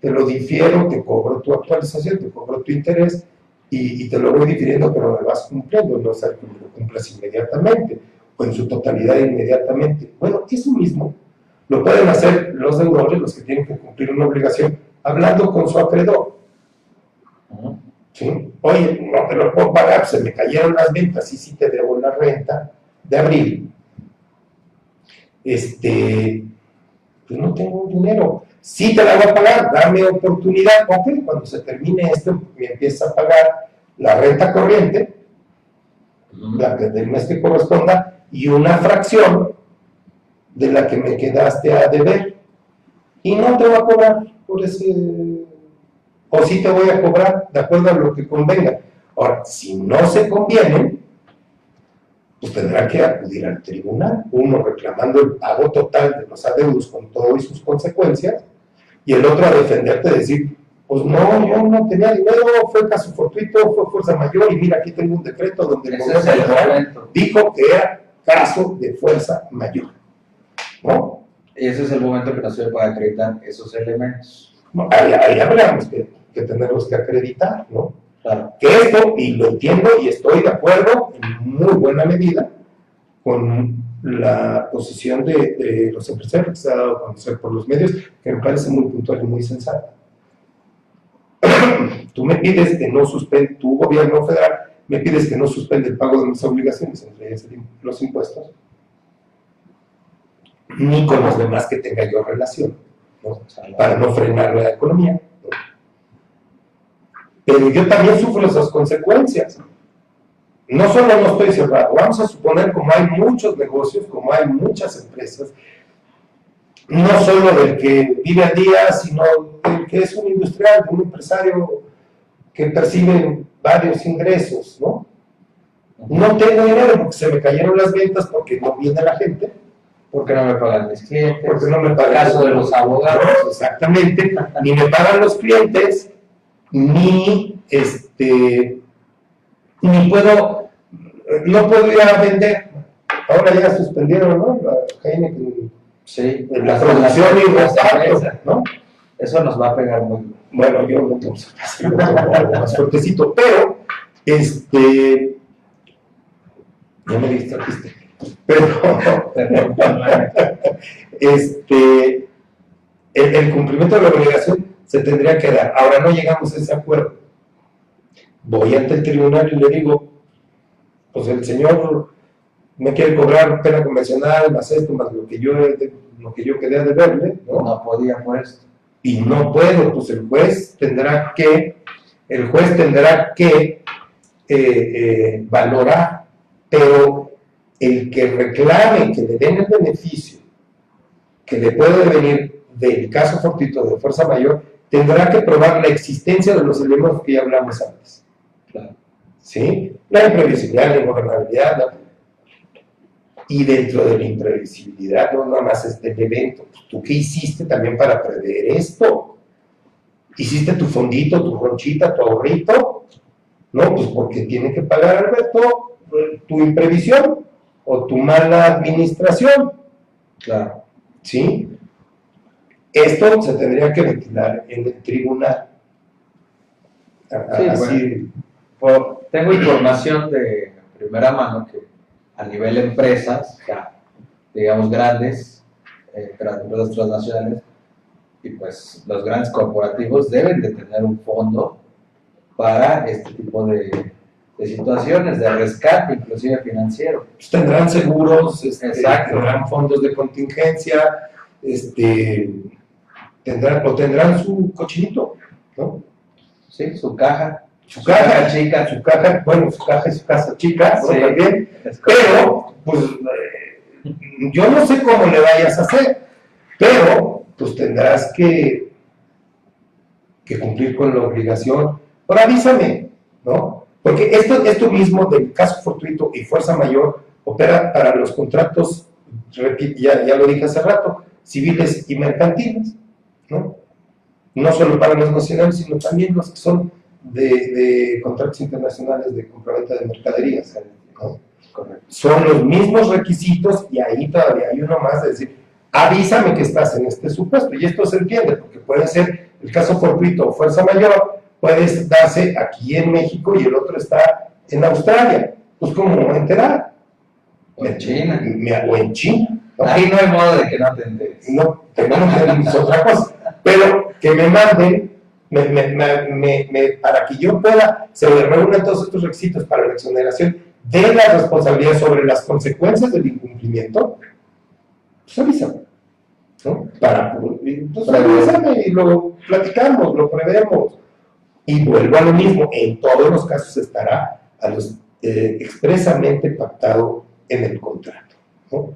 S2: te lo difiero, te cobro tu actualización, te cobro tu interés, y, y te lo voy difiriendo, pero me vas cumpliendo, no es algo que lo cumplas inmediatamente, o en su totalidad inmediatamente. Bueno, eso mismo lo pueden hacer los deudores, los que tienen que cumplir una obligación, hablando con su acreedor. ¿sí? Oye, no te lo puedo pagar, se me cayeron las ventas y sí te debo la renta de abril. Este, pues no tengo dinero. Sí te la voy a pagar, dame oportunidad. Ok, cuando se termine esto, me empieza a pagar la renta corriente, la que del mes que corresponda, y una fracción de la que me quedaste a deber. Y no te voy a cobrar por ese, o sí te voy a cobrar de acuerdo a lo que convenga. Ahora, si no se convienen, pues tendrá que acudir al tribunal, uno reclamando el pago total de los adeudos con todo y sus consecuencias, y el otro a defenderte, decir, pues no, yo no tenía dinero, fue caso fortuito, fue fuerza mayor, y mira, aquí tengo un decreto donde el Federal
S1: momento.
S2: dijo que era caso de fuerza mayor. ¿No?
S1: Y ese es el momento que no se puede acreditar esos elementos.
S2: No, Ahí, ahí habríamos que, que tenerlos que acreditar, ¿no?
S1: Claro.
S2: Que esto, y lo entiendo y estoy de acuerdo en muy buena medida con la posición de, los empresarios que se ha dado a conocer por los medios, que me parece muy puntual y muy sensata. Tú me pides que no suspenda, tu gobierno federal me pides que no suspenda el pago de mis obligaciones, entre ellas los impuestos, ni con los demás que tenga yo relación, para no frenar la economía. ¿no? Pero yo también sufro esas consecuencias. No solo no estoy cerrado, vamos a suponer como hay muchos negocios, como hay muchas empresas, no solo del que vive al día, sino del que es un industrial, un empresario que percibe varios ingresos, ¿no? No tengo dinero porque se me cayeron las ventas, porque no viene la gente,
S1: ¿Por qué no me pagan mis clientes?
S2: porque no me
S1: El
S2: pagan
S1: caso de los abogados.
S2: Exactamente, ni me pagan los clientes, ni este, ni puedo, no puedo ir a vender. Ahora ya suspendieron, ¿no? La Heineken,
S1: Sí.
S2: la producción y
S1: empresas.
S2: ¿no?
S1: Eso nos va a pegar muy.
S2: Bueno, yo no tengo más fuertecito, pero este, ya me distrajiste, pero este, el, el cumplimiento de la obligación se tendría que dar. Ahora no llegamos a ese acuerdo. Voy ante el tribunal y le digo, pues el señor me quiere cobrar pena convencional, más esto, más lo que yo, lo que yo quería deberle, ¿no?
S1: No podía por esto.
S2: y no puedo, pues el juez tendrá que, el juez tendrá que eh, eh, valorar, pero el que reclame que le den el beneficio que le puede venir del caso fortuito de fuerza mayor tendrá que probar la existencia de los elementos que ya hablamos antes. ¿Sí? La imprevisibilidad, la ingobernabilidad. la- Y dentro de la imprevisibilidad no nada más es del evento. ¿Tú qué hiciste también para prever esto? ¿Hiciste tu fondito, tu ronchita, tu ahorrito? No, pues porque tiene que pagar Alberto eh, tu imprevisión o tu mala administración.
S1: Claro.
S2: ¿sí? Esto se tendría que ventilar en el tribunal.
S1: Sí,
S2: así,
S1: Por- tengo información de primera mano que a nivel empresas, ya, digamos grandes, eh, empresas transnacionales, y pues los grandes corporativos deben de tener un fondo para este tipo de, de situaciones, de rescate, inclusive financiero.
S2: pues, tendrán seguros, este,
S1: Exacto.
S2: tendrán fondos de contingencia, este, tendrán, o tendrán su cochinito, ¿no?
S1: Sí, su caja.
S2: Su caja,
S1: chica.
S2: su caja, bueno, su caja es su casa chica, ¿no?
S1: Sí.
S2: También,
S1: es correcto.
S2: Pero, pues, eh, yo no sé cómo le vayas a hacer, pero, pues tendrás que, que cumplir con la obligación. Ahora avísame, ¿no? Porque esto, esto mismo del caso fortuito y fuerza mayor opera para los contratos, ya, ya lo dije hace rato, civiles y mercantiles, ¿no? No solo para los nacionales, sino también los que son de, de contratos internacionales de compraventa de mercaderías, son los mismos requisitos y ahí todavía hay uno más de decir, avísame que estás en este supuesto. Y esto se entiende, porque puede ser el caso fortuito o fuerza mayor, puede darse aquí en México y el otro está en Australia. Pues, ¿cómo me enterar?
S1: O en China.
S2: O en China. ¿no?
S1: Ahí no hay modo de que no te enteres.
S2: no tenemos que otra cosa. Pero que me manden, me- me- me- me- me- para que yo pueda, se me reúnan todos estos requisitos para la exoneración de la responsabilidad sobre las consecuencias del incumplimiento, pues avísame. ¿no? Para, entonces avísame y lo platicamos, lo prevemos. Y vuelvo a lo mismo, en todos los casos estará a los, eh, expresamente pactado en el contrato. ¿no?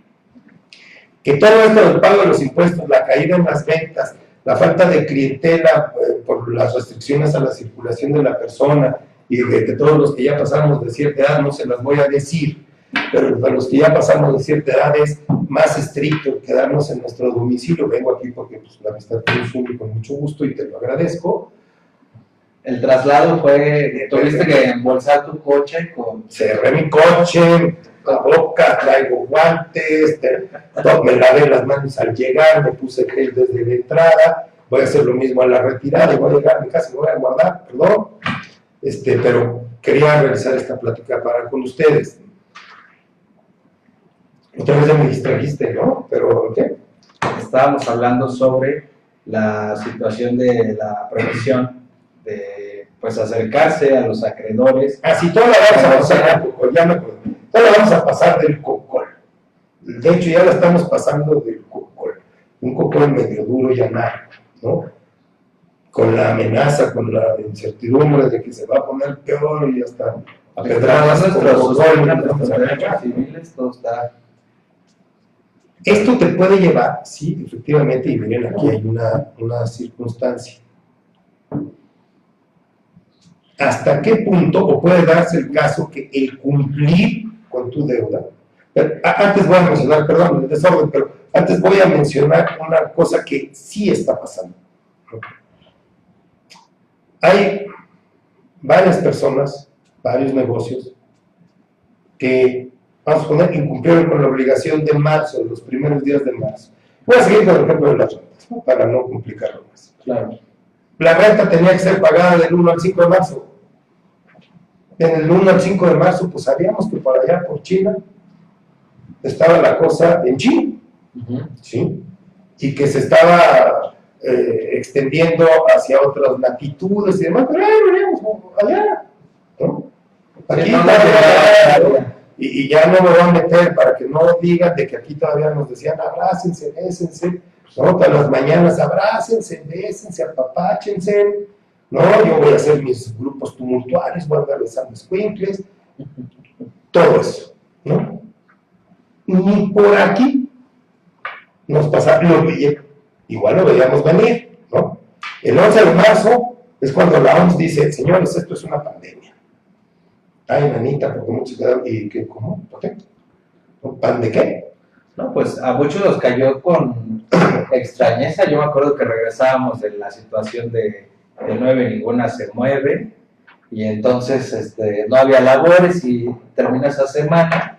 S2: que todo esto del pago de los impuestos, la caída en las ventas, la falta de clientela eh, por las restricciones a la circulación de la persona y de que todos los que ya pasamos de cierta edad, no se las voy a decir, pero para los que ya pasamos de cierta edad es más estricto quedarnos en nuestro domicilio. Vengo aquí porque pues, la amistad con Zuli con mucho gusto y te lo agradezco.
S1: El traslado fue, tuviste que embolsar tu coche con...
S2: cerré mi coche, la boca, traigo guantes, te- me lavé las manos al llegar, me puse gel desde la entrada, voy a hacer lo mismo a la retirada, voy a llegar a mi casa me voy a guardar, perdón, este, pero quería realizar esta plática para con ustedes. Otra vez ya me distrajiste, ¿no? Pero, ¿qué?
S1: Estábamos hablando sobre la situación de la previsión de pues acercarse a los acreedores.
S2: Así toda la vamos a pasar ya me. Toda la vamos a pasar del cocol. De hecho, ya la estamos pasando del cocol. Un cocol medio duro y amargo, ¿no? Con la amenaza, con la incertidumbre de que se va a poner peor y hasta a pedradas
S1: civiles, todo está...
S2: Esto te puede llevar, sí, efectivamente, y miren, aquí hay una, una circunstancia. ¿Hasta qué punto, o puede darse el caso que el cumplir con tu deuda? A- antes voy a mencionar, perdón, el desorden, pero antes voy a mencionar una cosa que sí está pasando. Hay varias personas, varios negocios, que, vamos a poner, incumplieron con la obligación de marzo, los primeros días de marzo. Voy a seguir con el ejemplo de las rentas, para no complicarlo más.
S1: Claro.
S2: La renta tenía que ser pagada del 1 al 5 de marzo. En el 1 al 5 de marzo, pues sabíamos que por allá, por China, estaba la cosa en China, ¿sí? Y que se estaba eh, extendiendo hacia otras latitudes y demás, pero ahí veníamos allá, ¿no? Aquí
S1: no,
S2: y ya no me voy a meter para que no digan de que aquí todavía nos decían abrácense, bésense, ¿no? Todas las mañanas abrácense, bésense, apapáchense, ¿no? Yo voy a hacer mis grupos tumultuarios, voy a andar besando escuincles, todo eso, ¿no? Ni por aquí nos pasa lo que igual lo veíamos venir, ¿no? El 11 de marzo es cuando la OMS dice, señores, esto es una pandemia. Ay, manita, porque muchos quedaron, ¿y qué? ¿Cómo? ¿Pan de qué?
S1: No, pues a muchos nos cayó con extrañeza. Yo me acuerdo que regresábamos de la situación de, de nueve, ninguna se mueve, y entonces este, no había labores y termina esa semana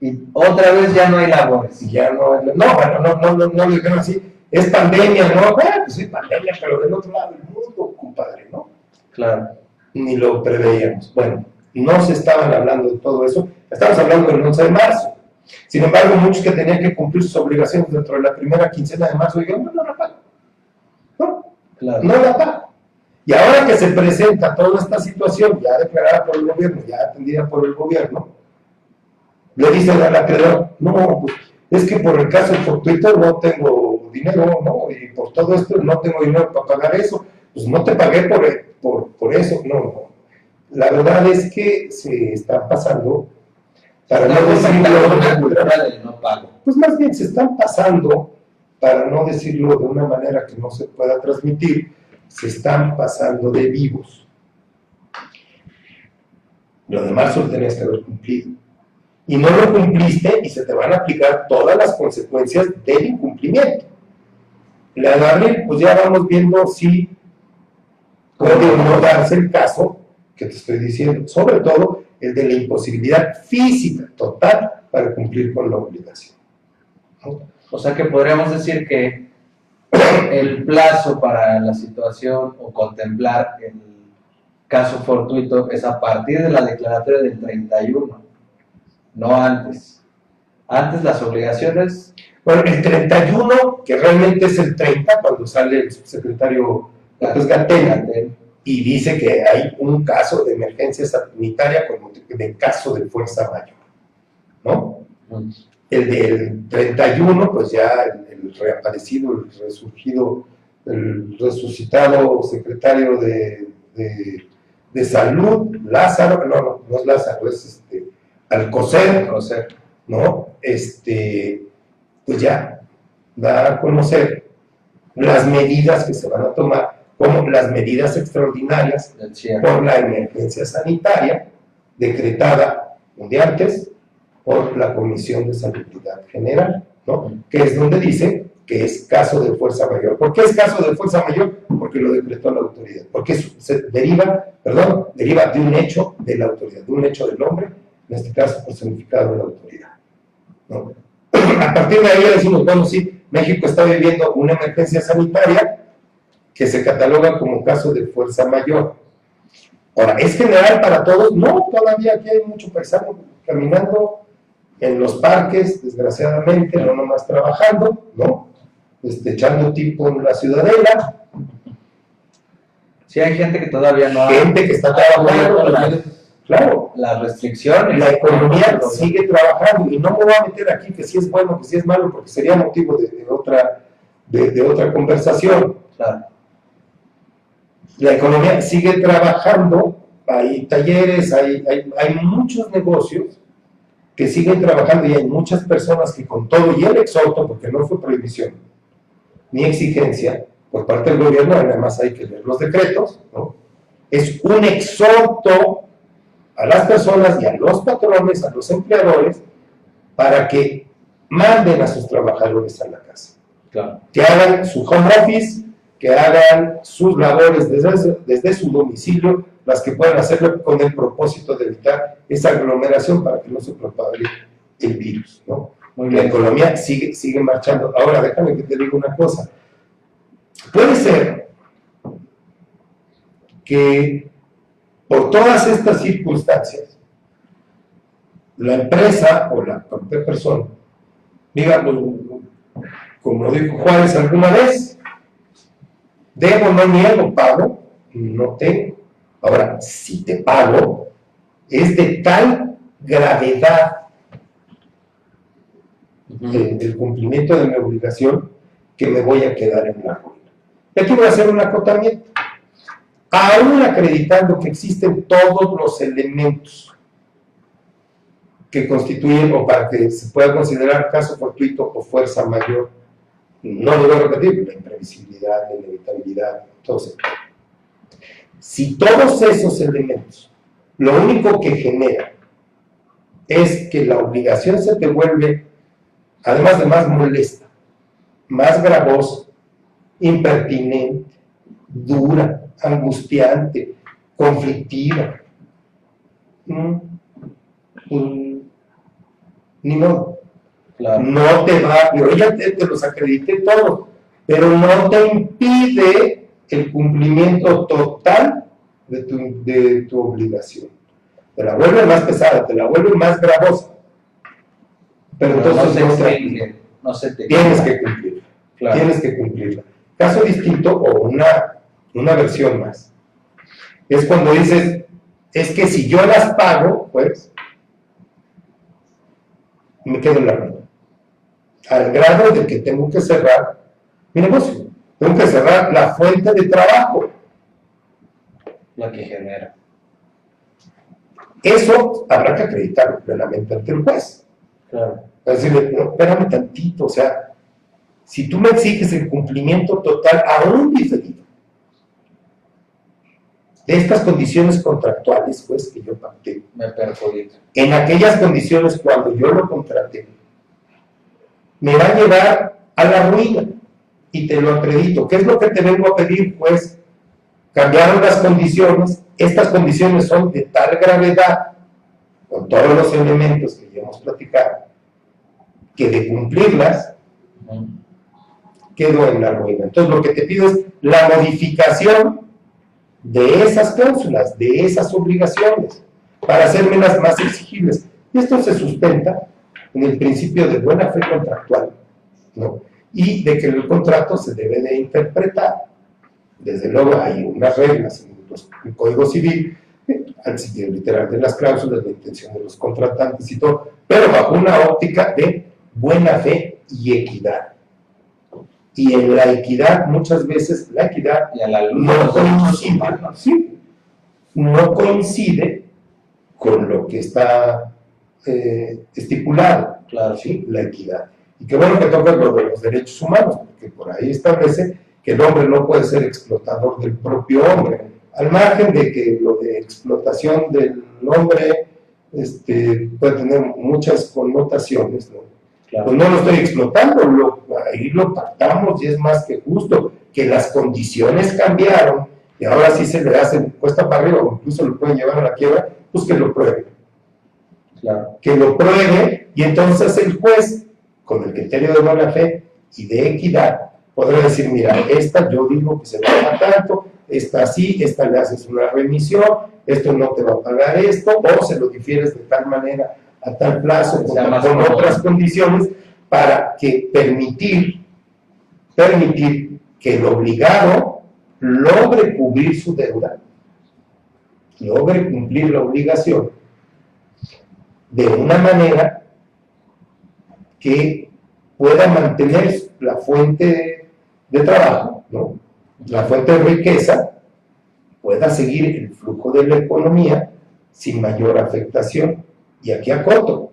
S1: y otra vez ya no hay labores.
S2: Y ya no, no, bueno, no, no, no, no lo dijeron así, es pandemia, ¿no? Bueno, pues sí, pandemia, pero del otro lado del mundo, compadre, ¿no?
S1: Claro.
S2: Ni lo preveíamos. Bueno, no se estaban hablando de todo eso, estamos hablando del 11 de marzo. Sin embargo, muchos que tenían que cumplir sus obligaciones dentro de la primera quincena de marzo dijeron, no, no la pago. No,
S1: Claro.
S2: no la pago. Y ahora que se presenta toda esta situación, ya declarada por el gobierno, ya atendida por el gobierno, le dicen al acreedor, no, pues, es que por el caso fortuito no tengo dinero, ¿no? Y por todo esto no tengo dinero para pagar eso. Pues no te pagué por, por, por eso, no, no. La verdad es que se está pasando, para no decirlo
S1: una cultura no pago.
S2: pues más bien se están pasando, para no decirlo de una manera que no se pueda transmitir, se están pasando de vivos. Lo de marzo lo tenías que haber cumplido. Y no lo cumpliste y se te van a aplicar todas las consecuencias del incumplimiento. La de abril, pues ya vamos viendo si puede o no darse el caso que te estoy diciendo, sobre todo el de la imposibilidad física total para cumplir con la obligación. ¿no?
S1: O sea que podríamos decir que el plazo para la situación o contemplar el caso fortuito es a partir de la declaratoria del 31, no antes. Antes las obligaciones,
S2: Bueno, el 31, que realmente es el 30, cuando sale el subsecretario López Gatell y dice que hay un caso de emergencia sanitaria como de caso de fuerza mayor, ¿no? El del 31, pues ya el, el reaparecido, el resurgido, el resucitado secretario de, de- de salud, Lázaro, no, no, no es Lázaro, es este, Alcocer,
S1: sea,
S2: ¿no? Este, pues ya da a conocer las medidas que se van a tomar, como las medidas extraordinarias por la emergencia sanitaria decretada un día antes por la Comisión de Salubridad General, ¿no? Que es donde dice que es caso de fuerza mayor. ¿Por qué es caso de fuerza mayor? Porque lo decretó la autoridad. Porque se deriva, perdón, deriva de un hecho de la autoridad, de un hecho del hombre, en este caso personificado de la autoridad. A partir de ahí decimos, bueno, sí, México está viviendo una emergencia sanitaria que se cataloga como caso de fuerza mayor. Ahora, ¿es general para todos? No, todavía aquí hay mucho paisano caminando en los parques, desgraciadamente, no nomás trabajando, ¿no? Este, echando tipo en la ciudadela,
S1: Sí, hay gente que todavía no ha
S2: gente que está trabajando, claro,
S1: las restricciones.
S2: la economía sigue trabajando y no me voy a meter aquí que si es bueno, que si es malo, porque sería motivo de, de otra, de, de otra conversación.
S1: Claro.
S2: La economía sigue trabajando, hay talleres, hay, hay, hay muchos negocios que siguen trabajando y hay muchas personas que con todo y el exhorto, porque no fue prohibición ni exigencia por parte del gobierno, además hay que leer los decretos, ¿no? es un exhorto a las personas y a los patrones, a los empleadores, para que manden a sus trabajadores a la casa
S1: Claro.
S2: que hagan su home office, que hagan sus labores desde, desde su domicilio, las que puedan hacerlo con el propósito de evitar esa aglomeración para que no se propague el virus. ¿no? La economía sigue, sigue marchando. Ahora, déjame que te diga una cosa. Puede ser que por todas estas circunstancias, la empresa o la propia persona diga, pues, como dijo Juárez alguna vez, debo, no niego, pago, no tengo. Ahora, si te pago, es de tal gravedad de- del cumplimiento de mi obligación que me voy a quedar en la ruina. Y aquí voy a hacer un acotamiento. Aún acreditando que existen todos los elementos que constituyen o para que se pueda considerar caso fortuito o fuerza mayor no lo a repetir, la imprevisibilidad, la inevitabilidad, eso. Si todos esos elementos, lo único que genera es que la obligación se te vuelve, además de más molesta, más gravosa, impertinente, dura, angustiante, conflictiva. Ni modo. No te va, yo ya te, los acredité todos, pero no te impide el cumplimiento total de tu, de tu obligación. Te la vuelve más pesada, te la vuelve más gravosa. Pero, entonces no, se, no se te tienes que cumplirla. Tienes que cumplirla. Caso distinto o una, una versión más. Es cuando dices, es que si yo las pago, pues, me quedo en la ruina al grado de que tengo que cerrar mi negocio. Tengo que cerrar la fuente de trabajo.
S1: La que genera.
S2: Eso habrá que acreditarlo plenamente ante el juez. Claro. Es decir, no, espérame tantito, o sea, si tú me exiges el cumplimiento total aún diferido de estas condiciones contractuales, pues, que yo pacté,
S1: me perjudica.
S2: En aquellas condiciones cuando yo lo contraté, me va a llevar a la ruina. Y te lo acredito. ¿Qué es lo que te vengo a pedir? Pues cambiaron las condiciones. Estas condiciones son de tal gravedad, con todos los elementos que ya hemos platicado, que de cumplirlas, quedó en la ruina. Entonces lo que te pido es la modificación de esas cláusulas, de esas obligaciones, para hacerme más exigibles. Y esto se sustenta en el principio de buena fe contractual, ¿no? Y de que el contrato se debe de interpretar. Desde luego hay unas reglas en el Código Civil, al sentido literal de las cláusulas, de intención de los contratantes y todo, pero bajo una óptica de buena fe y equidad. Y en la equidad, muchas veces, la equidad
S1: y a la
S2: no, coincide, ¿sí? no coincide con lo que está eh, estipulado, claro, ¿sí? la equidad. Y qué bueno que toca lo de los derechos humanos, porque por ahí establece que el hombre no puede ser explotador del propio hombre, al margen de que lo de explotación del hombre este, puede tener muchas connotaciones, ¿no? Pues no lo estoy explotando, lo, ahí lo pactamos y es más que justo, que las condiciones cambiaron y ahora sí se le hace cuesta para arriba o incluso lo pueden llevar a la quiebra, pues que lo prueben que lo pruebe y entonces el juez, con el criterio de buena fe y de equidad, podrá decir, mira, esta yo digo que se va a tanto, esta sí, esta le haces una remisión, esto no te va a pagar esto, o se lo difieres de tal manera a tal plazo, con, con otras condiciones, para que permitir, permitir que el obligado logre cubrir su deuda, logre cumplir la obligación de una manera que pueda mantener la fuente de trabajo, la fuente de riqueza, pueda seguir el flujo de la economía sin mayor afectación. Y aquí acoto.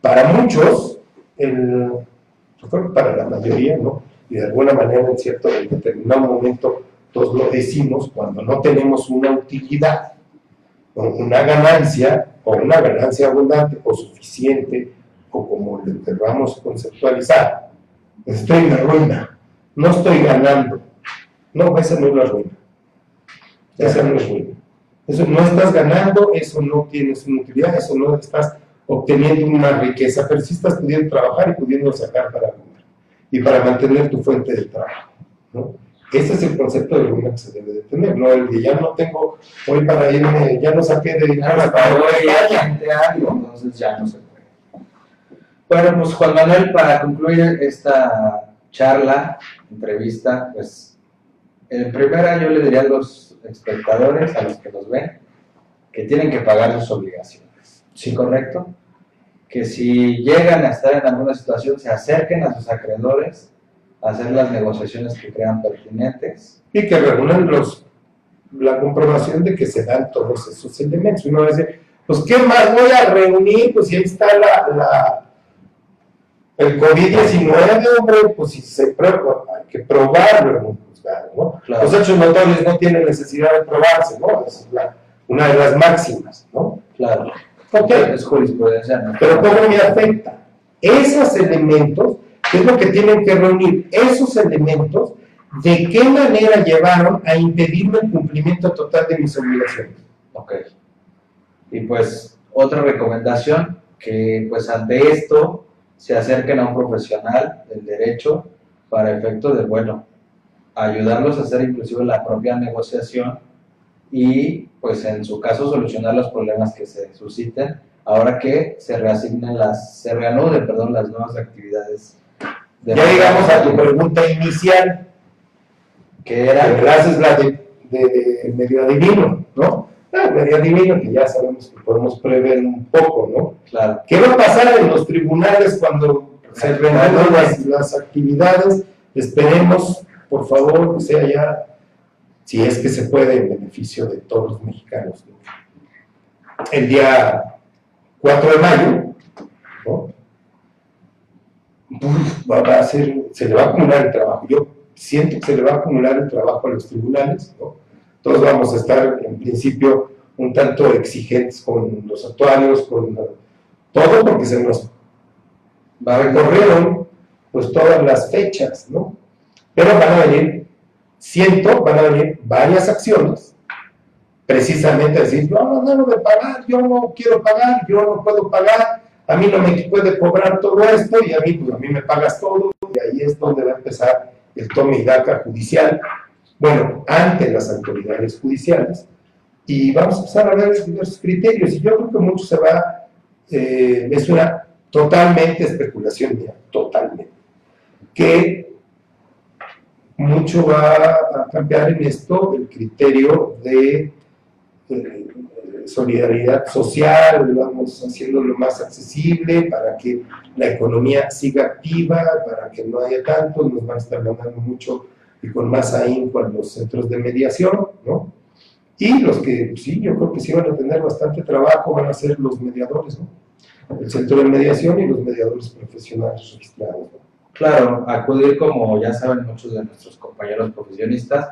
S2: Para muchos, yo creo que para la mayoría, ¿no? y de alguna manera en cierto determinado momento todos lo decimos, cuando no tenemos una utilidad, una ganancia o una ganancia abundante o suficiente o como le queramos conceptualizar. Estoy en la ruina, no estoy ganando. No, esa no es la ruina. Esa no es ruina. Eso no estás ganando, eso no tienes una utilidad, eso no estás obteniendo una riqueza, pero sí estás pudiendo trabajar y pudiendo sacar para comer y para mantener tu fuente de trabajo. ¿no? Ese es el concepto de ruina que se debe de tener, no el que ya no tengo hoy para irme, ya no saqué de dinero
S1: ya algo, entonces ya no se puede. Bueno, pues Juan Manuel, para concluir esta charla, entrevista, pues en primera yo le diría a los espectadores, a los que nos ven, que tienen que pagar sus obligaciones. ¿Sí, correcto? Que si llegan a estar en alguna situación, se acerquen a sus acreedores hacer las negociaciones que crean pertinentes.
S2: Y que reúnan los, la comprobación de que se dan todos esos elementos. Uno dice, pues ¿qué más voy a reunir? Pues ahí está la, El COVID-19, hombre, pues si se prueba, hay que probarlo en un juzgado, ¿no?
S1: Claro.
S2: Los hechos notorios no tienen necesidad de probarse, ¿no? Es la- una de las máximas, ¿no?
S1: Claro.
S2: Ok,
S1: Es jurisprudencia, ¿no?
S2: pero ¿cómo me afecta? Esos elementos, ¿qué es lo que tienen que reunir? Esos elementos, ¿de qué manera llevaron a impedirme el cumplimiento total de mis obligaciones?
S1: Ok. Y pues otra recomendación, que pues ante esto se acerquen a un profesional del derecho para efecto de, bueno, ayudarlos a hacer inclusive la propia negociación y pues en su caso solucionar los problemas que se susciten ahora que se reasignen las, se reanuden, perdón, las nuevas actividades.
S2: Ya llegamos a tu pregunta inicial,
S1: que era,
S2: haces la de, de medio adivino, ¿no? Ah, medio adivino que ya sabemos que podemos prever un poco, ¿no?
S1: claro,
S2: ¿Qué va a pasar en los tribunales cuando se reanudan las, las actividades? Esperemos, por favor, que sea ya, si es que se puede, en beneficio de todos los mexicanos. ¿no? El día 4 de mayo, va, a ser, se le va a acumular el trabajo. Yo siento que se le va a acumular el trabajo a los tribunales, ¿no? Todos vamos a estar, en principio, un tanto exigentes con los actuarios, con todo, porque se nos
S1: va
S2: recorrieron pues todas las fechas, ¿no? Pero van a venir, siento, van a venir varias acciones, precisamente decir, yo no debo de pagar, yo no quiero pagar, yo no puedo pagar, a mí no me puede cobrar todo esto y a mí, pues a mí me pagas todo, y ahí es donde va a empezar el tome y daca judicial, bueno, ante las autoridades judiciales, y vamos a empezar a ver diversos criterios, y yo creo que mucho se va, eh, es una totalmente especulación mía, totalmente, que mucho va a cambiar en esto el criterio de eh, solidaridad social, vamos haciéndolo más accesible para que la economía siga activa, para que no haya tanto, nos van a estar mandando mucho y con más ahínco a los centros de mediación, ¿no? Y los que sí, yo creo que sí van a tener bastante trabajo van a ser los mediadores, ¿no? El centro de mediación y los mediadores profesionales registrados, ¿no?
S1: Claro, acudir como ya saben muchos de nuestros compañeros profesionistas,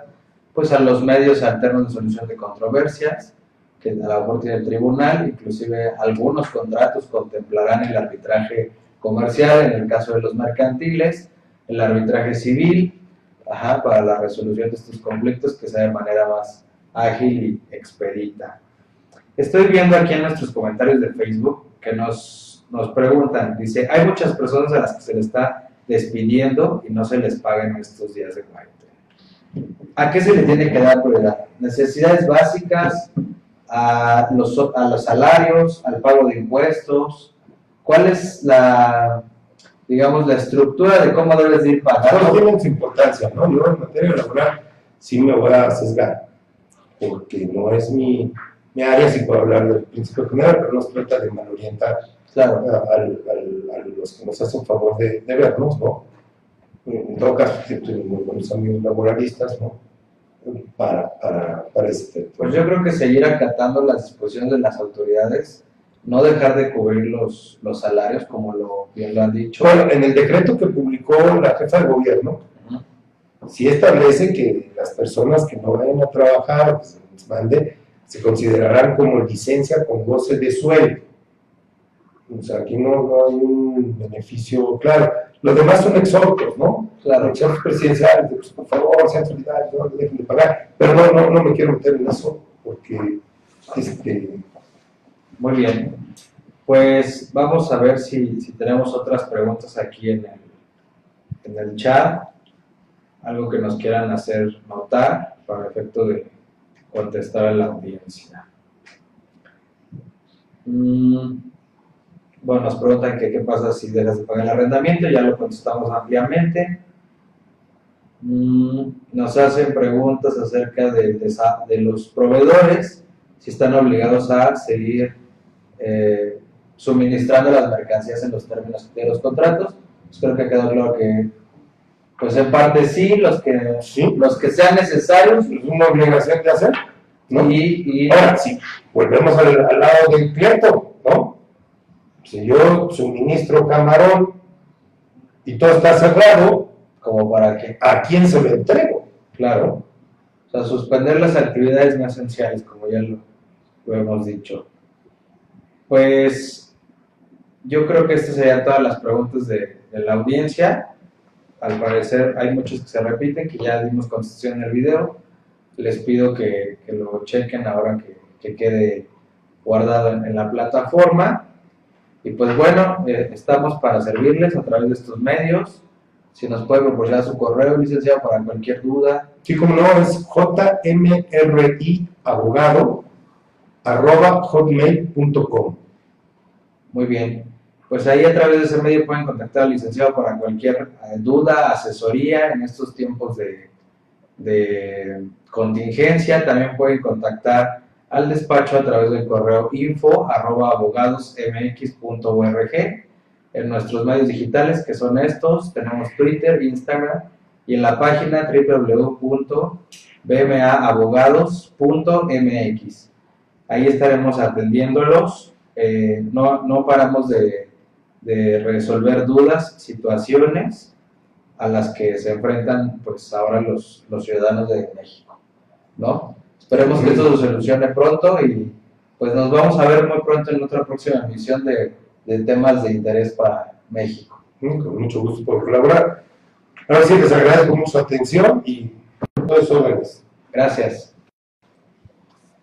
S1: pues a los medios alternos de solución de controversias, que a lo mejor tiene el tribunal, inclusive algunos contratos contemplarán el arbitraje comercial en el caso de los mercantiles, el arbitraje civil, para la resolución de estos conflictos que sea de manera más ágil y expedita. Estoy viendo aquí en nuestros comentarios de Facebook que nos, nos preguntan, dice, hay muchas personas a las que se les está despidiendo y no se les paga en estos días de cuarentena. ¿A qué se le tiene que dar prioridad? Necesidades básicas, a los, a los salarios, al pago de impuestos. ¿Cuál es la, digamos, la estructura de cómo debes de ir pagando?
S2: tienen su importancia, ¿no? Yo en materia laboral sí me voy a sesgar, porque no es mi, mi área, sí puedo hablar del principio general, pero no se trata de malorientar
S1: Claro,
S2: a, al- al- a los que nos hacen favor de, de vernos, ¿no? En todo caso, tengo muy buenos amigos laboralistas, ¿no? Para, para, para este
S1: pues yo creo que seguir acatando las disposiciones de las autoridades, no dejar de cubrir los, los salarios, como lo, bien lo han dicho.
S2: Bueno, en el decreto que publicó la jefa de gobierno,
S1: Ujú.
S2: sí establece que las personas que no vayan a trabajar o que se les mande, se considerarán como licencia con goce de sueldo. O sea, aquí no, no hay un beneficio claro. Los demás son exhortos, ¿no?
S1: Claro.
S2: Exhortos presidenciales, de, pues, por favor, sean solidarios, no dejen de pagar. Pero no, no, no me quiero meter en eso, porque este,
S1: Muy bien. Pues vamos a ver si, si tenemos otras preguntas aquí en el, en el chat. Algo que nos quieran hacer notar para efecto de contestar a la audiencia. Mm, bueno, nos preguntan que qué pasa si dejas de pagar el arrendamiento, ya lo contestamos ampliamente. Mm, nos hacen preguntas acerca de, de esa- de los proveedores, si están obligados a seguir eh, suministrando las mercancías en los términos de los contratos. Pues creo que quedó claro que, pues en parte sí, los que,
S2: sí,
S1: los que sean necesarios
S2: es una obligación de hacer, ¿no?
S1: y, y
S2: Ahora, sí, volvemos al, al lado del cliente, ¿no? Si yo suministro camarón y todo está cerrado,
S1: como para que,
S2: ¿a quién se lo entrego?
S1: claro, o sea, suspender las actividades no esenciales, como ya lo, hemos dicho. Pues yo creo que estas serían todas las preguntas de, la audiencia. Al parecer hay muchos que se repiten, que ya dimos concesión en el video. Les pido que, lo chequen ahora que, que quede guardado en, en la plataforma. Y pues bueno, eh, estamos para servirles a través de estos medios. Si nos puede proporcionar su correo, licenciado, para cualquier duda.
S2: Sí, como no, es jmri abogado arroba hotmail.com.
S1: Muy bien. Pues ahí a través de ese medio pueden contactar al licenciado para cualquier eh, duda, asesoría en estos tiempos de, de contingencia. También pueden contactar al despacho a través del correo info arroba abogadosmx.org en nuestros medios digitales que son estos. Tenemos Twitter, Instagram y en la página www.bmaabogados.mx. Ahí estaremos atendiéndolos. Eh, no, no paramos de, resolver dudas, situaciones a las que se enfrentan pues ahora los, los ciudadanos de México, ¿no? Esperemos que esto se solucione pronto y pues nos vamos a ver muy pronto en otra próxima emisión de, de temas de interés para México.
S2: Con mucho gusto por colaborar. Ahora sí, les agradezco mucho su atención y todos órdenes.
S1: Gracias.